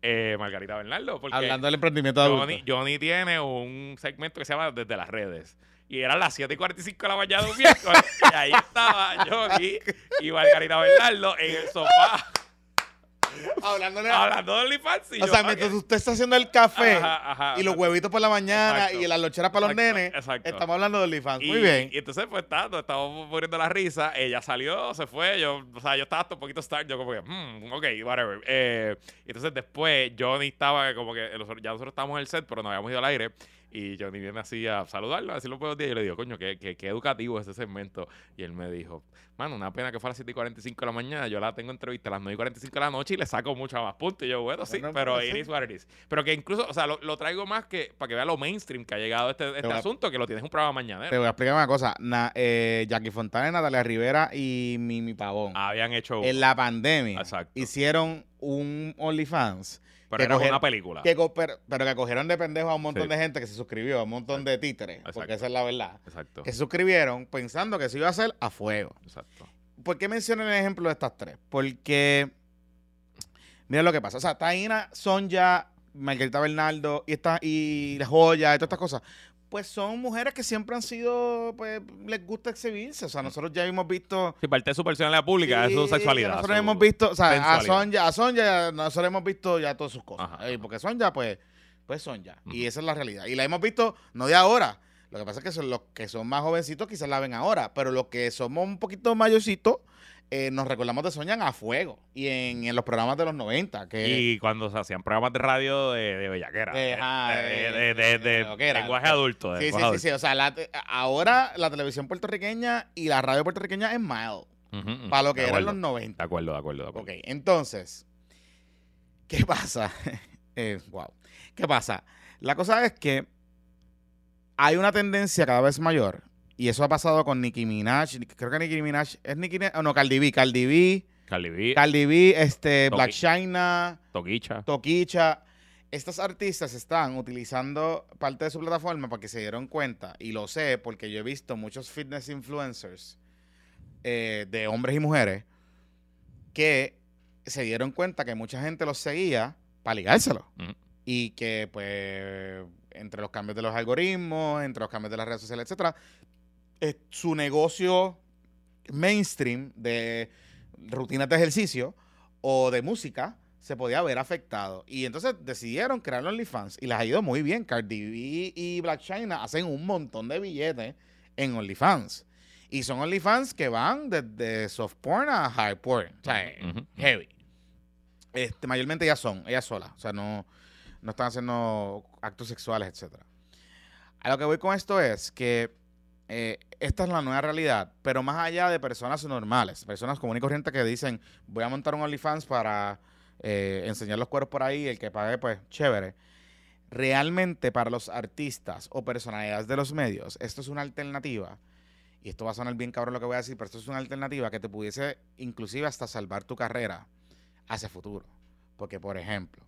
eh, Margarita Bernardo. Porque Hablando del emprendimiento de. Johnny, Johnny tiene un segmento que se llama Desde las redes. Y era las 7 y 45 de la mañana de un miércoles. y ahí estaba Johnny y Margarita Bernardo en el sofá Hablándole hablando de OnlyFans. O yo, sea, mientras usted está haciendo el café Ajá, ajá, y los huevitos por la mañana Exacto. y las locheras para los nenes, exacto. estamos hablando de OnlyFans. Muy bien. Y entonces, pues, está, nos estábamos poniendo la risa. Ella salió, se fue. Yo, o sea, yo estaba hasta un poquito start. Yo, como que, hmm, ok, whatever. Eh, entonces, después, Johnny estaba como que, ya nosotros estábamos en el set, pero nos habíamos ido al aire. Y Johnny viene así a saludarlo, a decirle buenos días. Y yo le digo, coño, qué, qué, qué educativo ese segmento. Y él me dijo, mano, una pena que fuera a las 7 y 45 de la mañana. Yo la tengo entrevista a las 9 y 45 de la noche y le saco mucho más puntos. Y yo, bueno, sí, pero pues, it is what it is. Pero que incluso, o sea, lo, lo traigo más que para que vea lo mainstream que ha llegado este, este a- asunto, que lo tienes un programa Te mañanero. voy a explicar una cosa. Na- eh, Jackie Fontana, Natalia Rivera y Mimi Pavón. Habían hecho. en la pandemia Exacto. hicieron un OnlyFans. Pero que era cogieron- una película. Que pero, pero que cogieron de pendejo a un montón Sí. de gente que se suscribió, a un montón de títeres, Exacto. porque esa es la verdad. Exacto. Que se suscribieron pensando que se iba a hacer a fuego. Exacto. ¿Por qué menciono el ejemplo de estas tres? Porque, mira lo que pasa. O sea, Taina, Sonja, Margarita Bernardo y, esta, y la Joya y todas estas cosas, pues son mujeres que siempre han sido, pues, les gusta exhibirse. O sea, nosotros ya hemos visto... Sí, parte de su personalidad pública, es su Sí, sexualidad. Nosotros su- hemos visto, o sea, a. Sonja, a Sonja, nosotros hemos visto ya todas sus cosas. Ajá, Eh. Porque Sonja, pues, pues Sonja. Y Ujú. esa es la realidad. Y la hemos visto no de ahora. Lo que pasa es que son los que son más jovencitos quizás la ven ahora. Pero los que somos un poquito mayorcitos, eh, nos recordamos de Sonja a fuego. Y en, en los programas de los 90. Que, Y cuando se hacían programas de radio de, de bellaquera. De- de, lenguaje adulto. Sí, sí, sí, sí. O sea, la ahora la televisión puertorriqueña y la radio puertorriqueña es mild. Para lo que eran los 90. De acuerdo, de acuerdo, de acuerdo. Ok, entonces, ¿qué pasa? Eh, wow. ¿Qué pasa? La cosa es que hay una tendencia cada vez mayor, y eso ha pasado con Nicki Minaj, creo que Nicki Minaj, es Nicki Minaj, oh, no, Cardi B, Cardi B, Cardi B, Cardi B, este, Black China, Toquicha. Toquicha. Estas artistas están utilizando parte de su plataforma porque se dieron cuenta, y lo sé porque yo he visto muchos fitness influencers eh, de hombres y mujeres que se dieron cuenta que mucha gente los seguía para ligárselo. Y que, pues, entre los cambios de los algoritmos, entre los cambios de las redes sociales, etcétera, eh, su negocio mainstream de rutinas de ejercicio o de música se podía ver afectado. Y entonces decidieron crear OnlyFans y les ha ido muy bien. Cardi B y Black China hacen un montón de billetes en OnlyFans. Y son OnlyFans que van desde soft porn a high porn. O sea, heavy. Este, mayormente ellas son, ellas solas. O sea, no, no están haciendo actos sexuales, etcétera. A lo que voy con esto es que eh, esta es la nueva realidad, pero más allá de personas normales, personas comunes y corrientes que dicen, voy a montar un OnlyFans para eh, enseñar los cuerpos por ahí, el que pague, pues, chévere. Realmente para los artistas o personalidades de los medios, esto es una alternativa, y esto va a sonar bien cabrón lo que voy a decir, pero esto es una alternativa que te pudiese inclusive hasta salvar tu carrera hacia futuro. Porque, por ejemplo,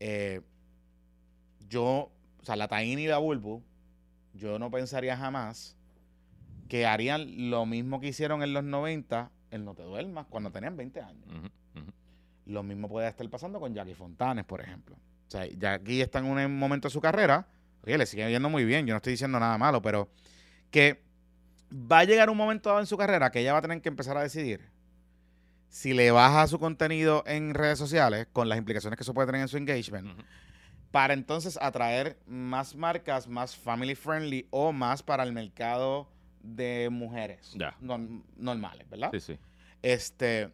eh, yo, o sea, la Taína y la Bulbu, yo no pensaría jamás que harían lo mismo que hicieron en los 90 en No Te Duermas, cuando tenían 20 años. Lo mismo puede estar pasando con Jackie Fontanes, por ejemplo. O sea, Jackie está en un momento de su carrera, oye, le sigue yendo muy bien, yo no estoy diciendo nada malo, pero que va a llegar un momento dado en su carrera que ella va a tener que empezar a decidir si le baja su contenido en redes sociales, con las implicaciones que eso puede tener en su engagement. Para entonces atraer más marcas más family friendly o más para el mercado de mujeres normales, ¿verdad? Sí, sí. Este,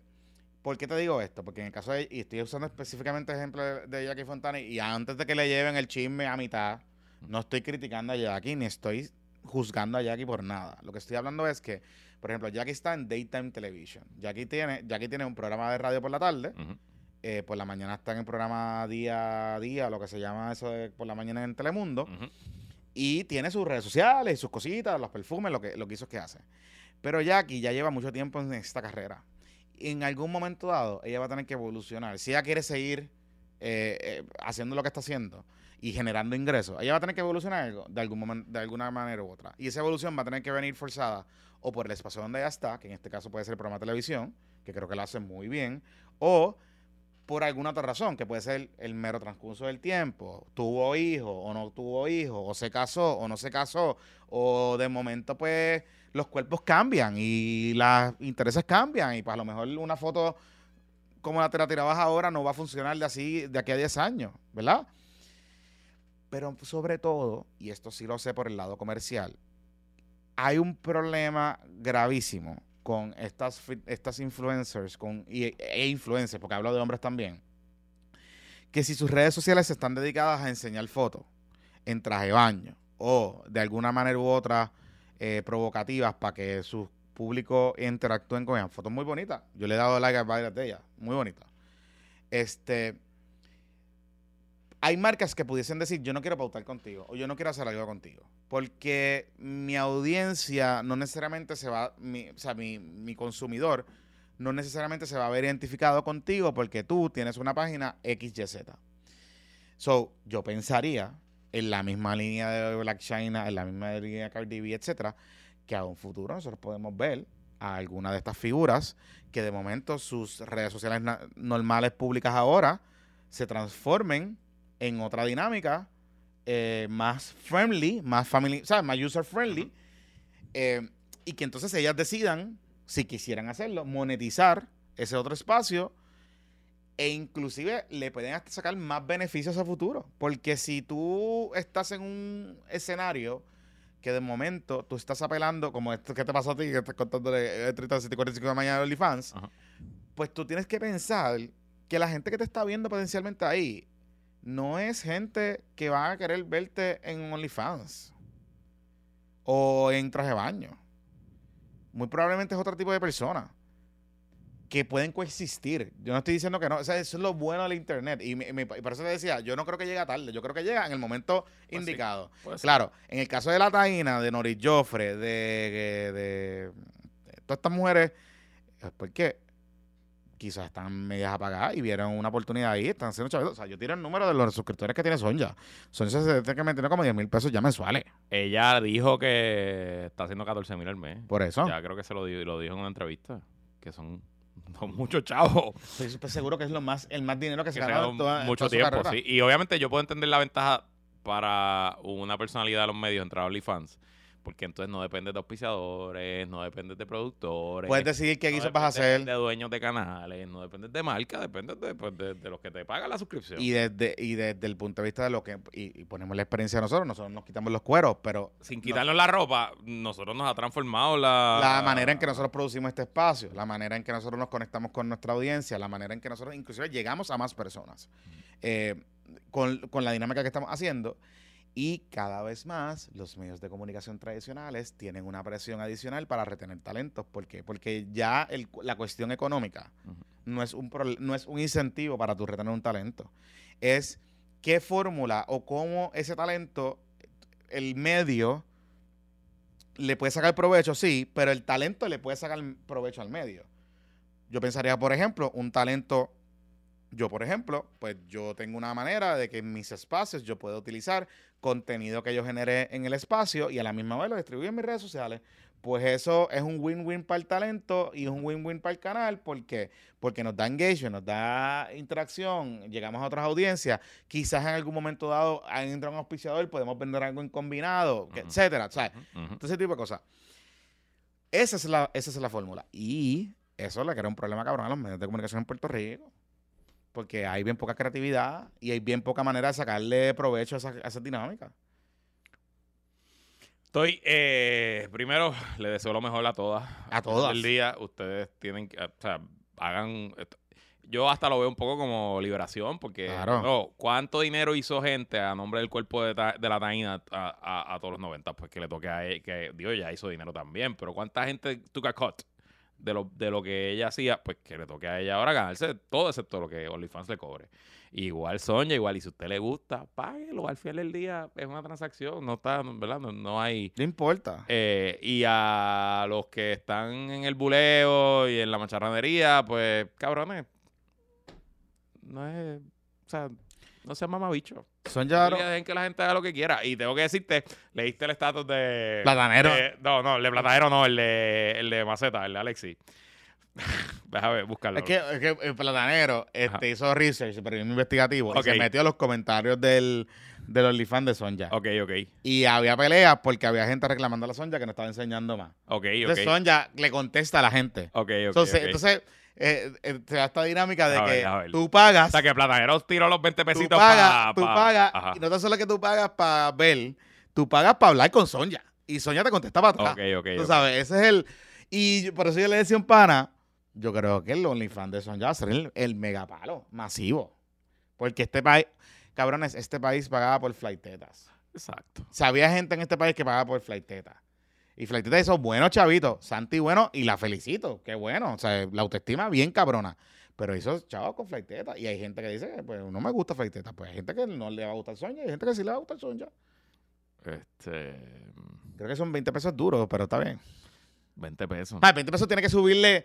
¿por qué te digo esto? Porque en el caso de, y estoy usando específicamente el ejemplo de, de Jackie Fontana, y antes de que le lleven el chisme a mitad, no estoy criticando a Jackie ni estoy juzgando a Jackie por nada. Lo que estoy hablando es que, por ejemplo, Jackie está en Daytime Television. Jackie tiene, Jackie tiene un programa de radio por la tarde, Ujú. Eh, por la mañana está en el programa día a día, lo que se llama eso de por la mañana en Telemundo. Y tiene sus redes sociales, sus cositas, los perfumes, lo que, lo que hizo que hace. Pero Jackie ya lleva mucho tiempo en esta carrera. en algún momento dado, ella va a tener que evolucionar. Si ella quiere seguir eh, eh, haciendo lo que está haciendo y generando ingresos, ella va a tener que evolucionar algo, de, algún momento, de alguna manera u otra. Y esa evolución va a tener que venir forzada o por el espacio donde ella está, que en este caso puede ser el programa de televisión, que creo que lo hace muy bien, o por alguna otra razón, que puede ser el mero transcurso del tiempo. Tuvo hijo o no tuvo hijo, o se casó o no se casó, o de momento pues los cuerpos cambian y los intereses cambian y pues a lo mejor una foto como la te la tirabas ahora no va a funcionar de así de aquí a 10 años, ¿verdad? Pero sobre todo, y esto sí lo sé por el lado comercial, hay un problema gravísimo con estas, estas influencers con, e influencers, porque hablo de hombres también, que si sus redes sociales están dedicadas a enseñar fotos en traje de baño o de alguna manera u otra eh, provocativas para que sus públicos interactúen con ellas, fotos muy bonitas. Yo le he dado like a varias de ellas, muy bonitas. Este, hay marcas que pudiesen decir, yo no quiero pautar contigo o yo no quiero hacer algo contigo, porque mi audiencia no necesariamente se va, o sea, mi, mi consumidor no necesariamente se va a ver identificado contigo porque tú tienes una página XYZ. So, yo pensaría en la misma línea de Black China, en la misma línea de Cardi B, etcétera, que a un futuro nosotros podemos ver a alguna de estas figuras que de momento sus redes sociales normales públicas ahora se transformen en otra dinámica eh, más friendly, más family, o más user friendly, eh, y que entonces ellas decidan, si quisieran hacerlo, monetizar ese otro espacio e inclusive le pueden hasta sacar más beneficios a futuro. Porque si tú estás en un escenario que de momento tú estás apelando, como esto que te pasó a ti, que estás contándole el 30, 45 de mañana de OnlyFans, pues tú tienes que pensar que la gente que te está viendo potencialmente ahí no es gente que va a querer verte en OnlyFans o en traje de baño. Muy probablemente es otro tipo de persona que pueden coexistir. Yo no estoy diciendo que no. O sea, eso es lo bueno del Internet. Y, por eso te decía, yo no creo que llegue tarde. Yo creo que llega en el momento pues indicado. claro, en el caso de la Taina, de Noris Joffre, de, de, todas estas mujeres, es porque quizás están medias apagadas y vieron una oportunidad ahí, están haciendo chavitos. O sea, yo tiro el número de los suscriptores que tiene Sonja. Sonja se tiene que meter como 10 mil pesos ya mensuales. Ella dijo que está haciendo 14 mil al mes. Por eso. Ya creo que se lo, lo dijo en una entrevista. Que son son muchos chavos. Estoy seguro que es lo más, el más dinero que, se ha ganado toda, mucho tiempo, sí. Y obviamente yo puedo entender la ventaja para una personalidad de los medios entrar a OnlyFans porque entonces no dependes de auspiciadores, no dependes de productores. Puedes decidir qué guiso vas a hacer. De dueños de canales, no dependes de marca, dependes de, pues, de, los que te pagan la suscripción. Y desde, y desde el punto de vista de lo que, y, ponemos la experiencia de nosotros, nosotros nos quitamos los cueros, pero... Sin quitarnos la ropa, nosotros nos ha transformado la... La manera en que nosotros producimos este espacio, la manera en que nosotros nos conectamos con nuestra audiencia, la manera en que nosotros inclusive llegamos a más personas. Eh, con, con la dinámica que estamos haciendo. Y cada vez más los medios de comunicación tradicionales tienen una presión adicional para retener talentos. ¿Por qué? Porque ya la cuestión económica no, es un no es un incentivo para tu retener un talento. Es qué fórmula o cómo ese talento, el medio, le puede sacar provecho, sí, pero el talento le puede sacar provecho al medio. Yo pensaría, por ejemplo, un talento yo, por ejemplo, pues yo tengo una manera de que en mis espacios yo pueda utilizar contenido que yo generé en el espacio y a la misma vez lo distribuyo en mis redes sociales. Pues eso es un win-win para el talento y es un win-win para el canal. ¿Por qué? Porque nos da engagement, nos da interacción, llegamos a otras audiencias. Quizás en algún momento dado entra un auspiciador, podemos vender algo en combinado, etcétera. ¿sabes? ese tipo de cosas. Esa es la, esa es la fórmula. Y eso le crea un problema cabrón a los medios de comunicación en Puerto Rico porque hay bien poca creatividad y hay bien poca manera de sacarle provecho a esa, dinámica. Estoy, eh, primero, le deseo lo mejor a todas. A todas. El día, ustedes tienen que, o sea, hagan, yo hasta lo veo un poco como liberación, porque, claro. ¿cuánto dinero hizo gente a nombre del cuerpo de, la Taina a, todos los 90? Pues que le toque a él, que Dios ya hizo dinero también, pero ¿cuánta gente took a cut? De lo, de lo que ella hacía, pues que le toque a ella ahora ganarse todo excepto lo que OnlyFans le cobre. Igual Sonia, igual. Y si a usted le gusta, páguelo. Al final del día es una transacción. No está, ¿verdad? No, no hay. No importa. Eh, y a los que están en el buleo y en la macharranería, pues, cabrones. No es. O sea, no seas mamabicho. Son ya Dejen que la gente haga lo que quiera. Y tengo que decirte, leíste el estatus de. platanero. de- no, no, el de Platanero no, el de, el de Maceta, el de Alexi. Déjame buscarlo. Es que, es que el platanero este, Ajá. hizo research, periodismo investigativo, y Ok. se metió a los comentarios del, del OnlyFans de Sonja. Ok, ok. Y había peleas porque había gente reclamando a la Sonja que no estaba enseñando más. Ok, Entonces. Sonja le contesta a la gente. Ok, ok. entonces, entonces eh, eh, se da esta dinámica de A que ver. tú pagas, o sea, que Platanero tiró los 20 tú pesitos pagas, para. tú pagas, y no tan solo que tú pagas para ver, tú pagas para hablar con Sonja. Y Sonja te contesta para atrás. Ok, ok. Tú sabes, ese es el. Y por eso yo le decía a un pana, yo creo que el OnlyFans de Sonja va a ser el, el megapalo masivo. Porque este país, cabrones, este país pagaba por flightetas. Exacto. O sea, había gente en este país que pagaba por flightetas. Y flightetas esos buenos chavitos, Santi bueno, y la felicito, qué bueno. O sea, la autoestima bien cabrona. Pero esos chavos con flightetas. Y hay gente que dice, pues no me gusta flightetas. Pues hay gente que no le va a gustar Sonja hay gente que sí le va a gustar Sonja. Este. Creo que son 20 pesos duros, pero está bien. 20 pesos. Ah, 20 pesos tiene que subirle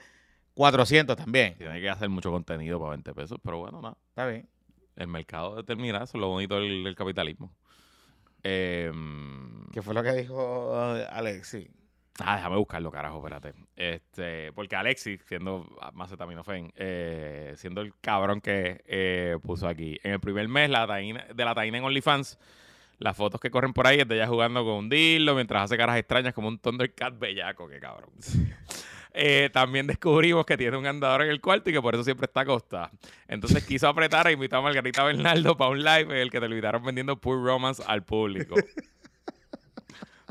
400 también. Tiene que hacer mucho contenido para 20 pesos, pero bueno, nada. Está bien. El mercado determina eso, es lo bonito del, del capitalismo. Eh, ¿Qué fue lo que dijo eh, Alexi? ah, déjame buscarlo, carajo, espérate. Este, porque Alexis, siendo Macetaminofen, eh, siendo el cabrón que eh, puso aquí, en el primer mes la taína- de la taína en OnlyFans, las fotos que corren por ahí es de ella jugando con un dildo mientras hace caras extrañas como un Thundercat bellaco, que cabrón. Eh, también descubrimos que tiene un andador en el cuarto y que por eso siempre está acostada. Entonces quiso apretar e invitó a Margarita Bernardo para un live en el que te invitaron vendiendo Pure Romance al público.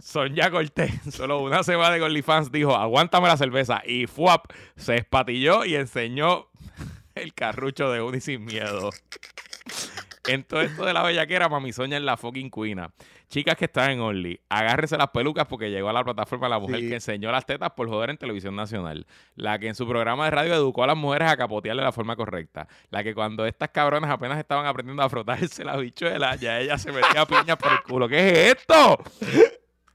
Sonia Cortés, solo una semana de OnlyFans, dijo, aguántame la cerveza. Y FUAP se espatilló y enseñó el carrucho de Uni sin miedo. En todo esto de la bellaquera, mami Sonia es la fucking cuina. Chicas que están en Only, agárrense las pelucas porque llegó a la plataforma la mujer Sí. que enseñó las tetas por joder en televisión nacional. La que en su programa de radio educó a las mujeres a capotear de la forma correcta. La que cuando estas cabronas apenas estaban aprendiendo a frotarse la bichuela, ya ella se metía piñas por el culo. ¿Qué es esto?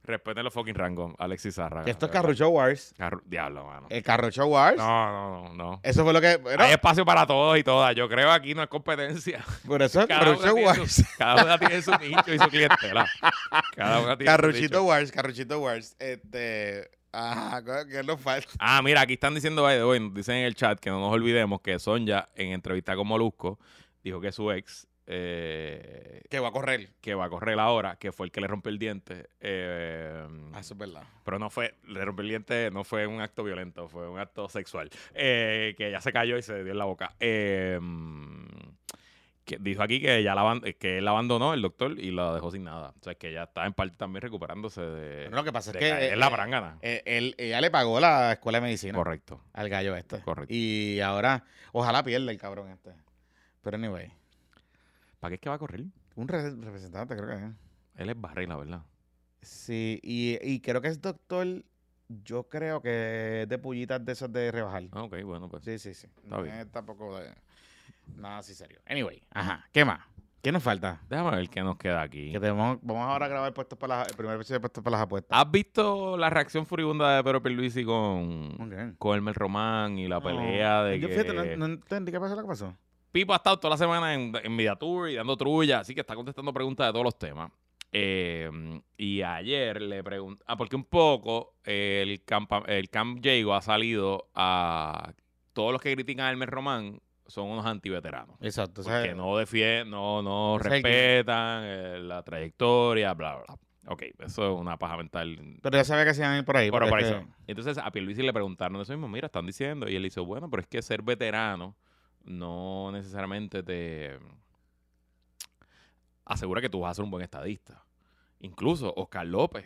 Respeten los fucking rangos, Alexis Zarra. Esto es Carrucho Wars. Carru- Diablo, mano. El Carrucho Wars. No, no, no, no. Eso fue lo que. bueno, Hay espacio para todos y todas. Yo creo que aquí no es competencia. por eso es Cada una, Carrucho tiene Wars. su, cada una tiene su nicho y su clientela. Cada una tiene su Carruchito nicho. Wars, Carruchito Wars. Este. Ajá, ¿qué nos falta? Ah, mira, aquí están diciendo, by the way, nos dicen en el chat que no nos olvidemos que Sonja, en entrevista con Molusco, dijo que su ex, eh, Que va a correr. que va a correr ahora, que fue el que le rompió el diente, eh, Ah, eso es verdad. pero no fue, le rompió el diente, no fue un acto violento, fue un acto sexual, eh, que ella se cayó y se dio en la boca. Eh, que dijo aquí que ya la, que él la abandonó, el doctor, y la dejó sin nada. O sea, que ella está en parte también recuperándose de, Pero lo que pasa es que. eh, en la eh, brangana. eh, él- ella le pagó la escuela de medicina Correcto. al gallo este. Correcto. Y ahora, ojalá pierda el cabrón este. Pero anyway, ¿Para qué es que va a correr? un re- representante creo que es. Él es Barry, la verdad. Sí, y, y creo que es doctor, yo creo que es de pullitas de esos de rebajar. Ah, ok, bueno, pues. Sí, sí, sí. Está no bien. es tampoco de nada así serio. Anyway, ajá, ¿qué más? ¿Qué nos falta? Déjame ver qué nos queda aquí. Que tenemos, vamos ahora a grabar puestos para las, el primer episodio de puestos para las apuestas. ¿Has visto la reacción furibunda de Pedro Pierluisi con, Ok. con Elmer Román y la No, pelea de Yo que... fíjate, no, no entendí qué pasó, lo que pasó. Pipo ha estado toda la semana en, en Media Tour y dando trulla, así que está contestando preguntas de todos los temas. Eh, y ayer le pregunté, ah, porque un poco eh, el, campa- el Camp Diego ha salido a todos los que critican a Elmer Román son unos antiveteranos. Exacto. o sea, Porque no defienden, no, no respetan eh, la trayectoria, bla, bla, bla. Ok, eso es una paja mental. Pero ya sabía que se iban a ir por ahí. Pero por es eso. que- Entonces a Pierluisi le preguntaron eso mismo, mira, están diciendo. Y él dice, bueno, pero es que ser veterano no necesariamente te asegura que tú vas a ser un buen estadista. Incluso Oscar López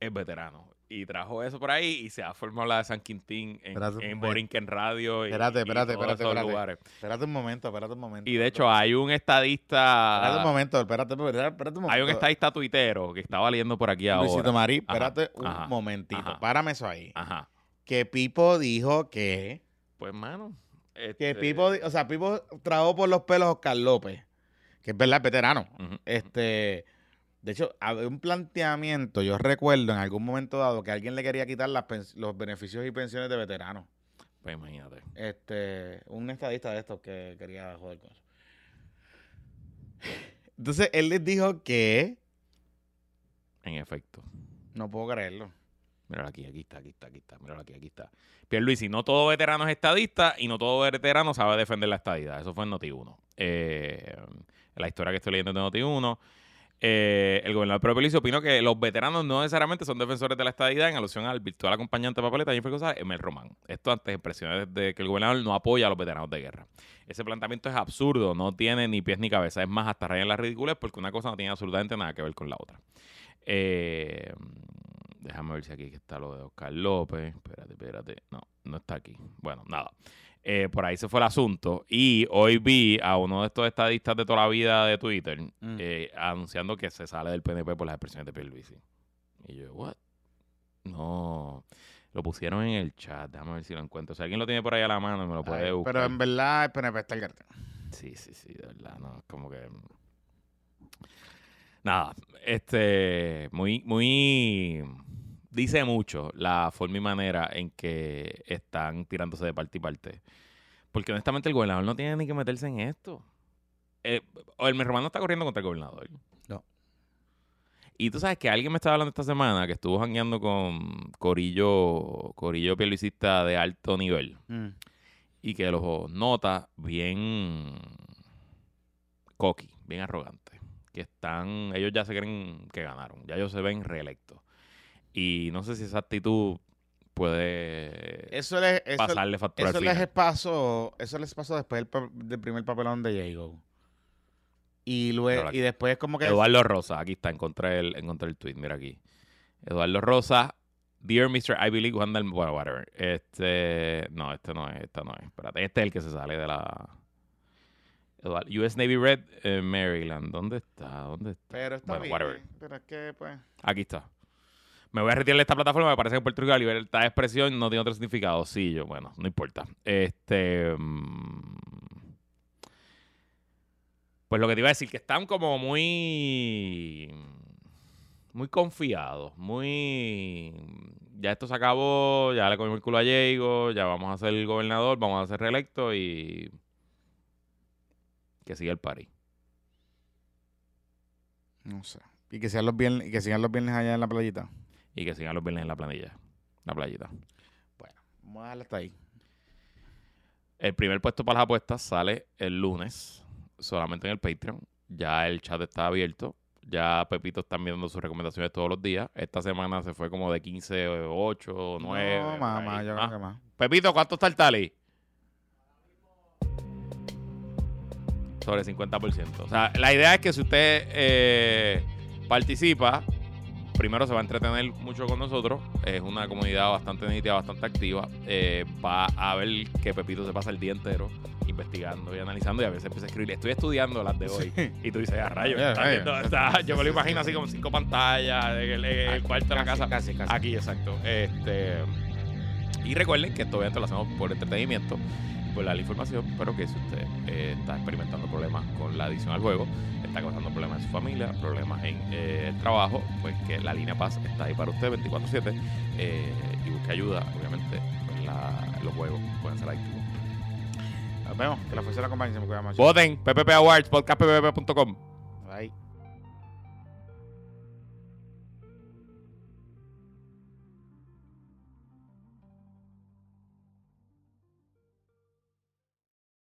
es veterano. Y trajo eso por ahí y se ha formado la de San Quintín en, Espérate, en Borinquen Radio. Y, Espérate, y espérate, todos espérate, esos espérate. lugares. Espérate un momento, espérate un momento. Y de hecho hay un espérate un estadista... momento, espérate, espérate, un momento. Hay un estadista tuitero que estaba leyendo por aquí Luisito ahora. Marí, Ajá, espérate un ajá, momentito. ajá. Párame eso ahí. Ajá. Que Pipo dijo que... Pues, mano. Que este, Pipo, di- o sea, Pipo trabó por los pelos a Oscar López. que es verdad, veterano. Este, de hecho, había un planteamiento, yo recuerdo en algún momento dado que alguien le quería quitar las los beneficios y pensiones de veteranos. Pues imagínate. Este, un estadista de estos que quería joder con eso. Entonces, él les dijo que En efecto. no puedo creerlo. Míralo aquí, aquí está, aquí está, aquí está. Míralo aquí, aquí está. Pierluisi, no todo veterano es estadista y no todo veterano sabe defender la estadidad. Eso fue en Noti1. Eh, la historia que estoy leyendo de Noti1. Eh, el gobernador Pedro Pierluisi opinó que los veteranos no necesariamente son defensores de la estadidad en alusión al virtual acompañante de papeleta Jennifer González, Emel Román. Esto ante expresiones de que el gobernador no apoya a los veteranos de guerra. Ese planteamiento es absurdo, no tiene ni pies ni cabeza. Es más, hasta raya en las ridículas porque una cosa no tiene absolutamente nada que ver con la otra. Eh, déjame ver si aquí está lo de Oscar López. Espérate, espérate. No, no está aquí. Bueno, nada. Eh, por ahí se fue el asunto. Y hoy vi a uno de estos estadistas de toda la vida de Twitter Mm. eh, anunciando que se sale del PNP por las expresiones de Pierluisi. Y yo, ¿what? No. Lo pusieron en el chat. Déjame ver si lo encuentro. Si alguien lo tiene por ahí a la mano, me lo puede Ay, buscar. pero en verdad el PNP está el garete. Sí, sí, sí, de verdad, no, es como que... Nada, este, muy, muy... Dice mucho la forma y manera en que están tirándose de parte y parte. Porque honestamente el gobernador no tiene ni que meterse en esto. Eh, o el no está corriendo contra el gobernador. No. Y tú sabes que alguien me estaba hablando esta semana que estuvo jangueando con Corillo, Corillo Pierluisista de alto nivel Mm. y que los nota bien cocky, bien arrogantes. Que están, ellos ya se creen que ganaron, ya ellos se ven reelectos. Y no sé si esa actitud puede Eso les, eso, pasarle factura eso al les final. pasó, eso les pasó después del, del primer papelón de Jago. Y luego, y después como que Eduardo Rosa, aquí está, encontré el, encontré el tweet, mira aquí. Eduardo Rosa, Dear Mr. Ivy League, Wandel, bueno, whatever. Este, no, este no es, este no es. Espérate, este es el que se sale de la... Eduardo- US Navy Red, eh, Maryland. ¿Dónde está? ¿Dónde está? Pero está Bueno, bien. whatever. Pero es que, pues. Aquí está. Me voy a retirar de esta plataforma. Me parece que Puerto Rico la libertad de expresión no tiene otro significado. Sí, yo, bueno, no importa. Este. mm, Pues lo que te iba a decir, que están como muy. Muy confiados. Muy. Ya esto se acabó. Ya le comimos el culo a Diego. Ya vamos a ser el gobernador. Vamos a ser reelecto y. Que siga el party. No sé. Y que sean los viernes, y que sigan los viernes allá en la playita. Y que sigan los viernes en la planilla. La playita. Vamos a hasta ahí. El primer puesto para las apuestas sale el lunes, solamente en el Patreon. Ya el chat está abierto. Ya Pepito está viendo sus recomendaciones todos los días. Esta semana se fue como de 15, 8, 9. No, mamá, yo creo que más. Pepito, ¿cuánto está el tally? Sobre 50%. O sea, la idea es que si usted eh, participa, primero se va a entretener mucho con nosotros. Es una comunidad bastante nítica, bastante activa. Eh, va a ver que Pepito se pasa el día entero investigando y analizando y a veces empieza a escribir. Estoy estudiando las de hoy. Y tú dices, a rayos, Ya, está rayos. viendo- está- yo me lo imagino así como cinco pantallas, el, el cuarto de la casa. Casi, casi. Aquí, exacto. Este, y recuerden que esto obviamente lo hacemos por entretenimiento, por darle información, pero que si usted eh, está experimentando problemas con la adicción al juego, está causando problemas en su familia, problemas en eh, el trabajo, pues que la línea Paz está ahí para usted 24/7 eh, y busque ayuda, obviamente, pues la- los juegos pueden ser adictivos. Nos vemos. Que la fuerza la acompañe. Se me cuida mucho. Voten, PPP Awards, podcastppp.com. Bye.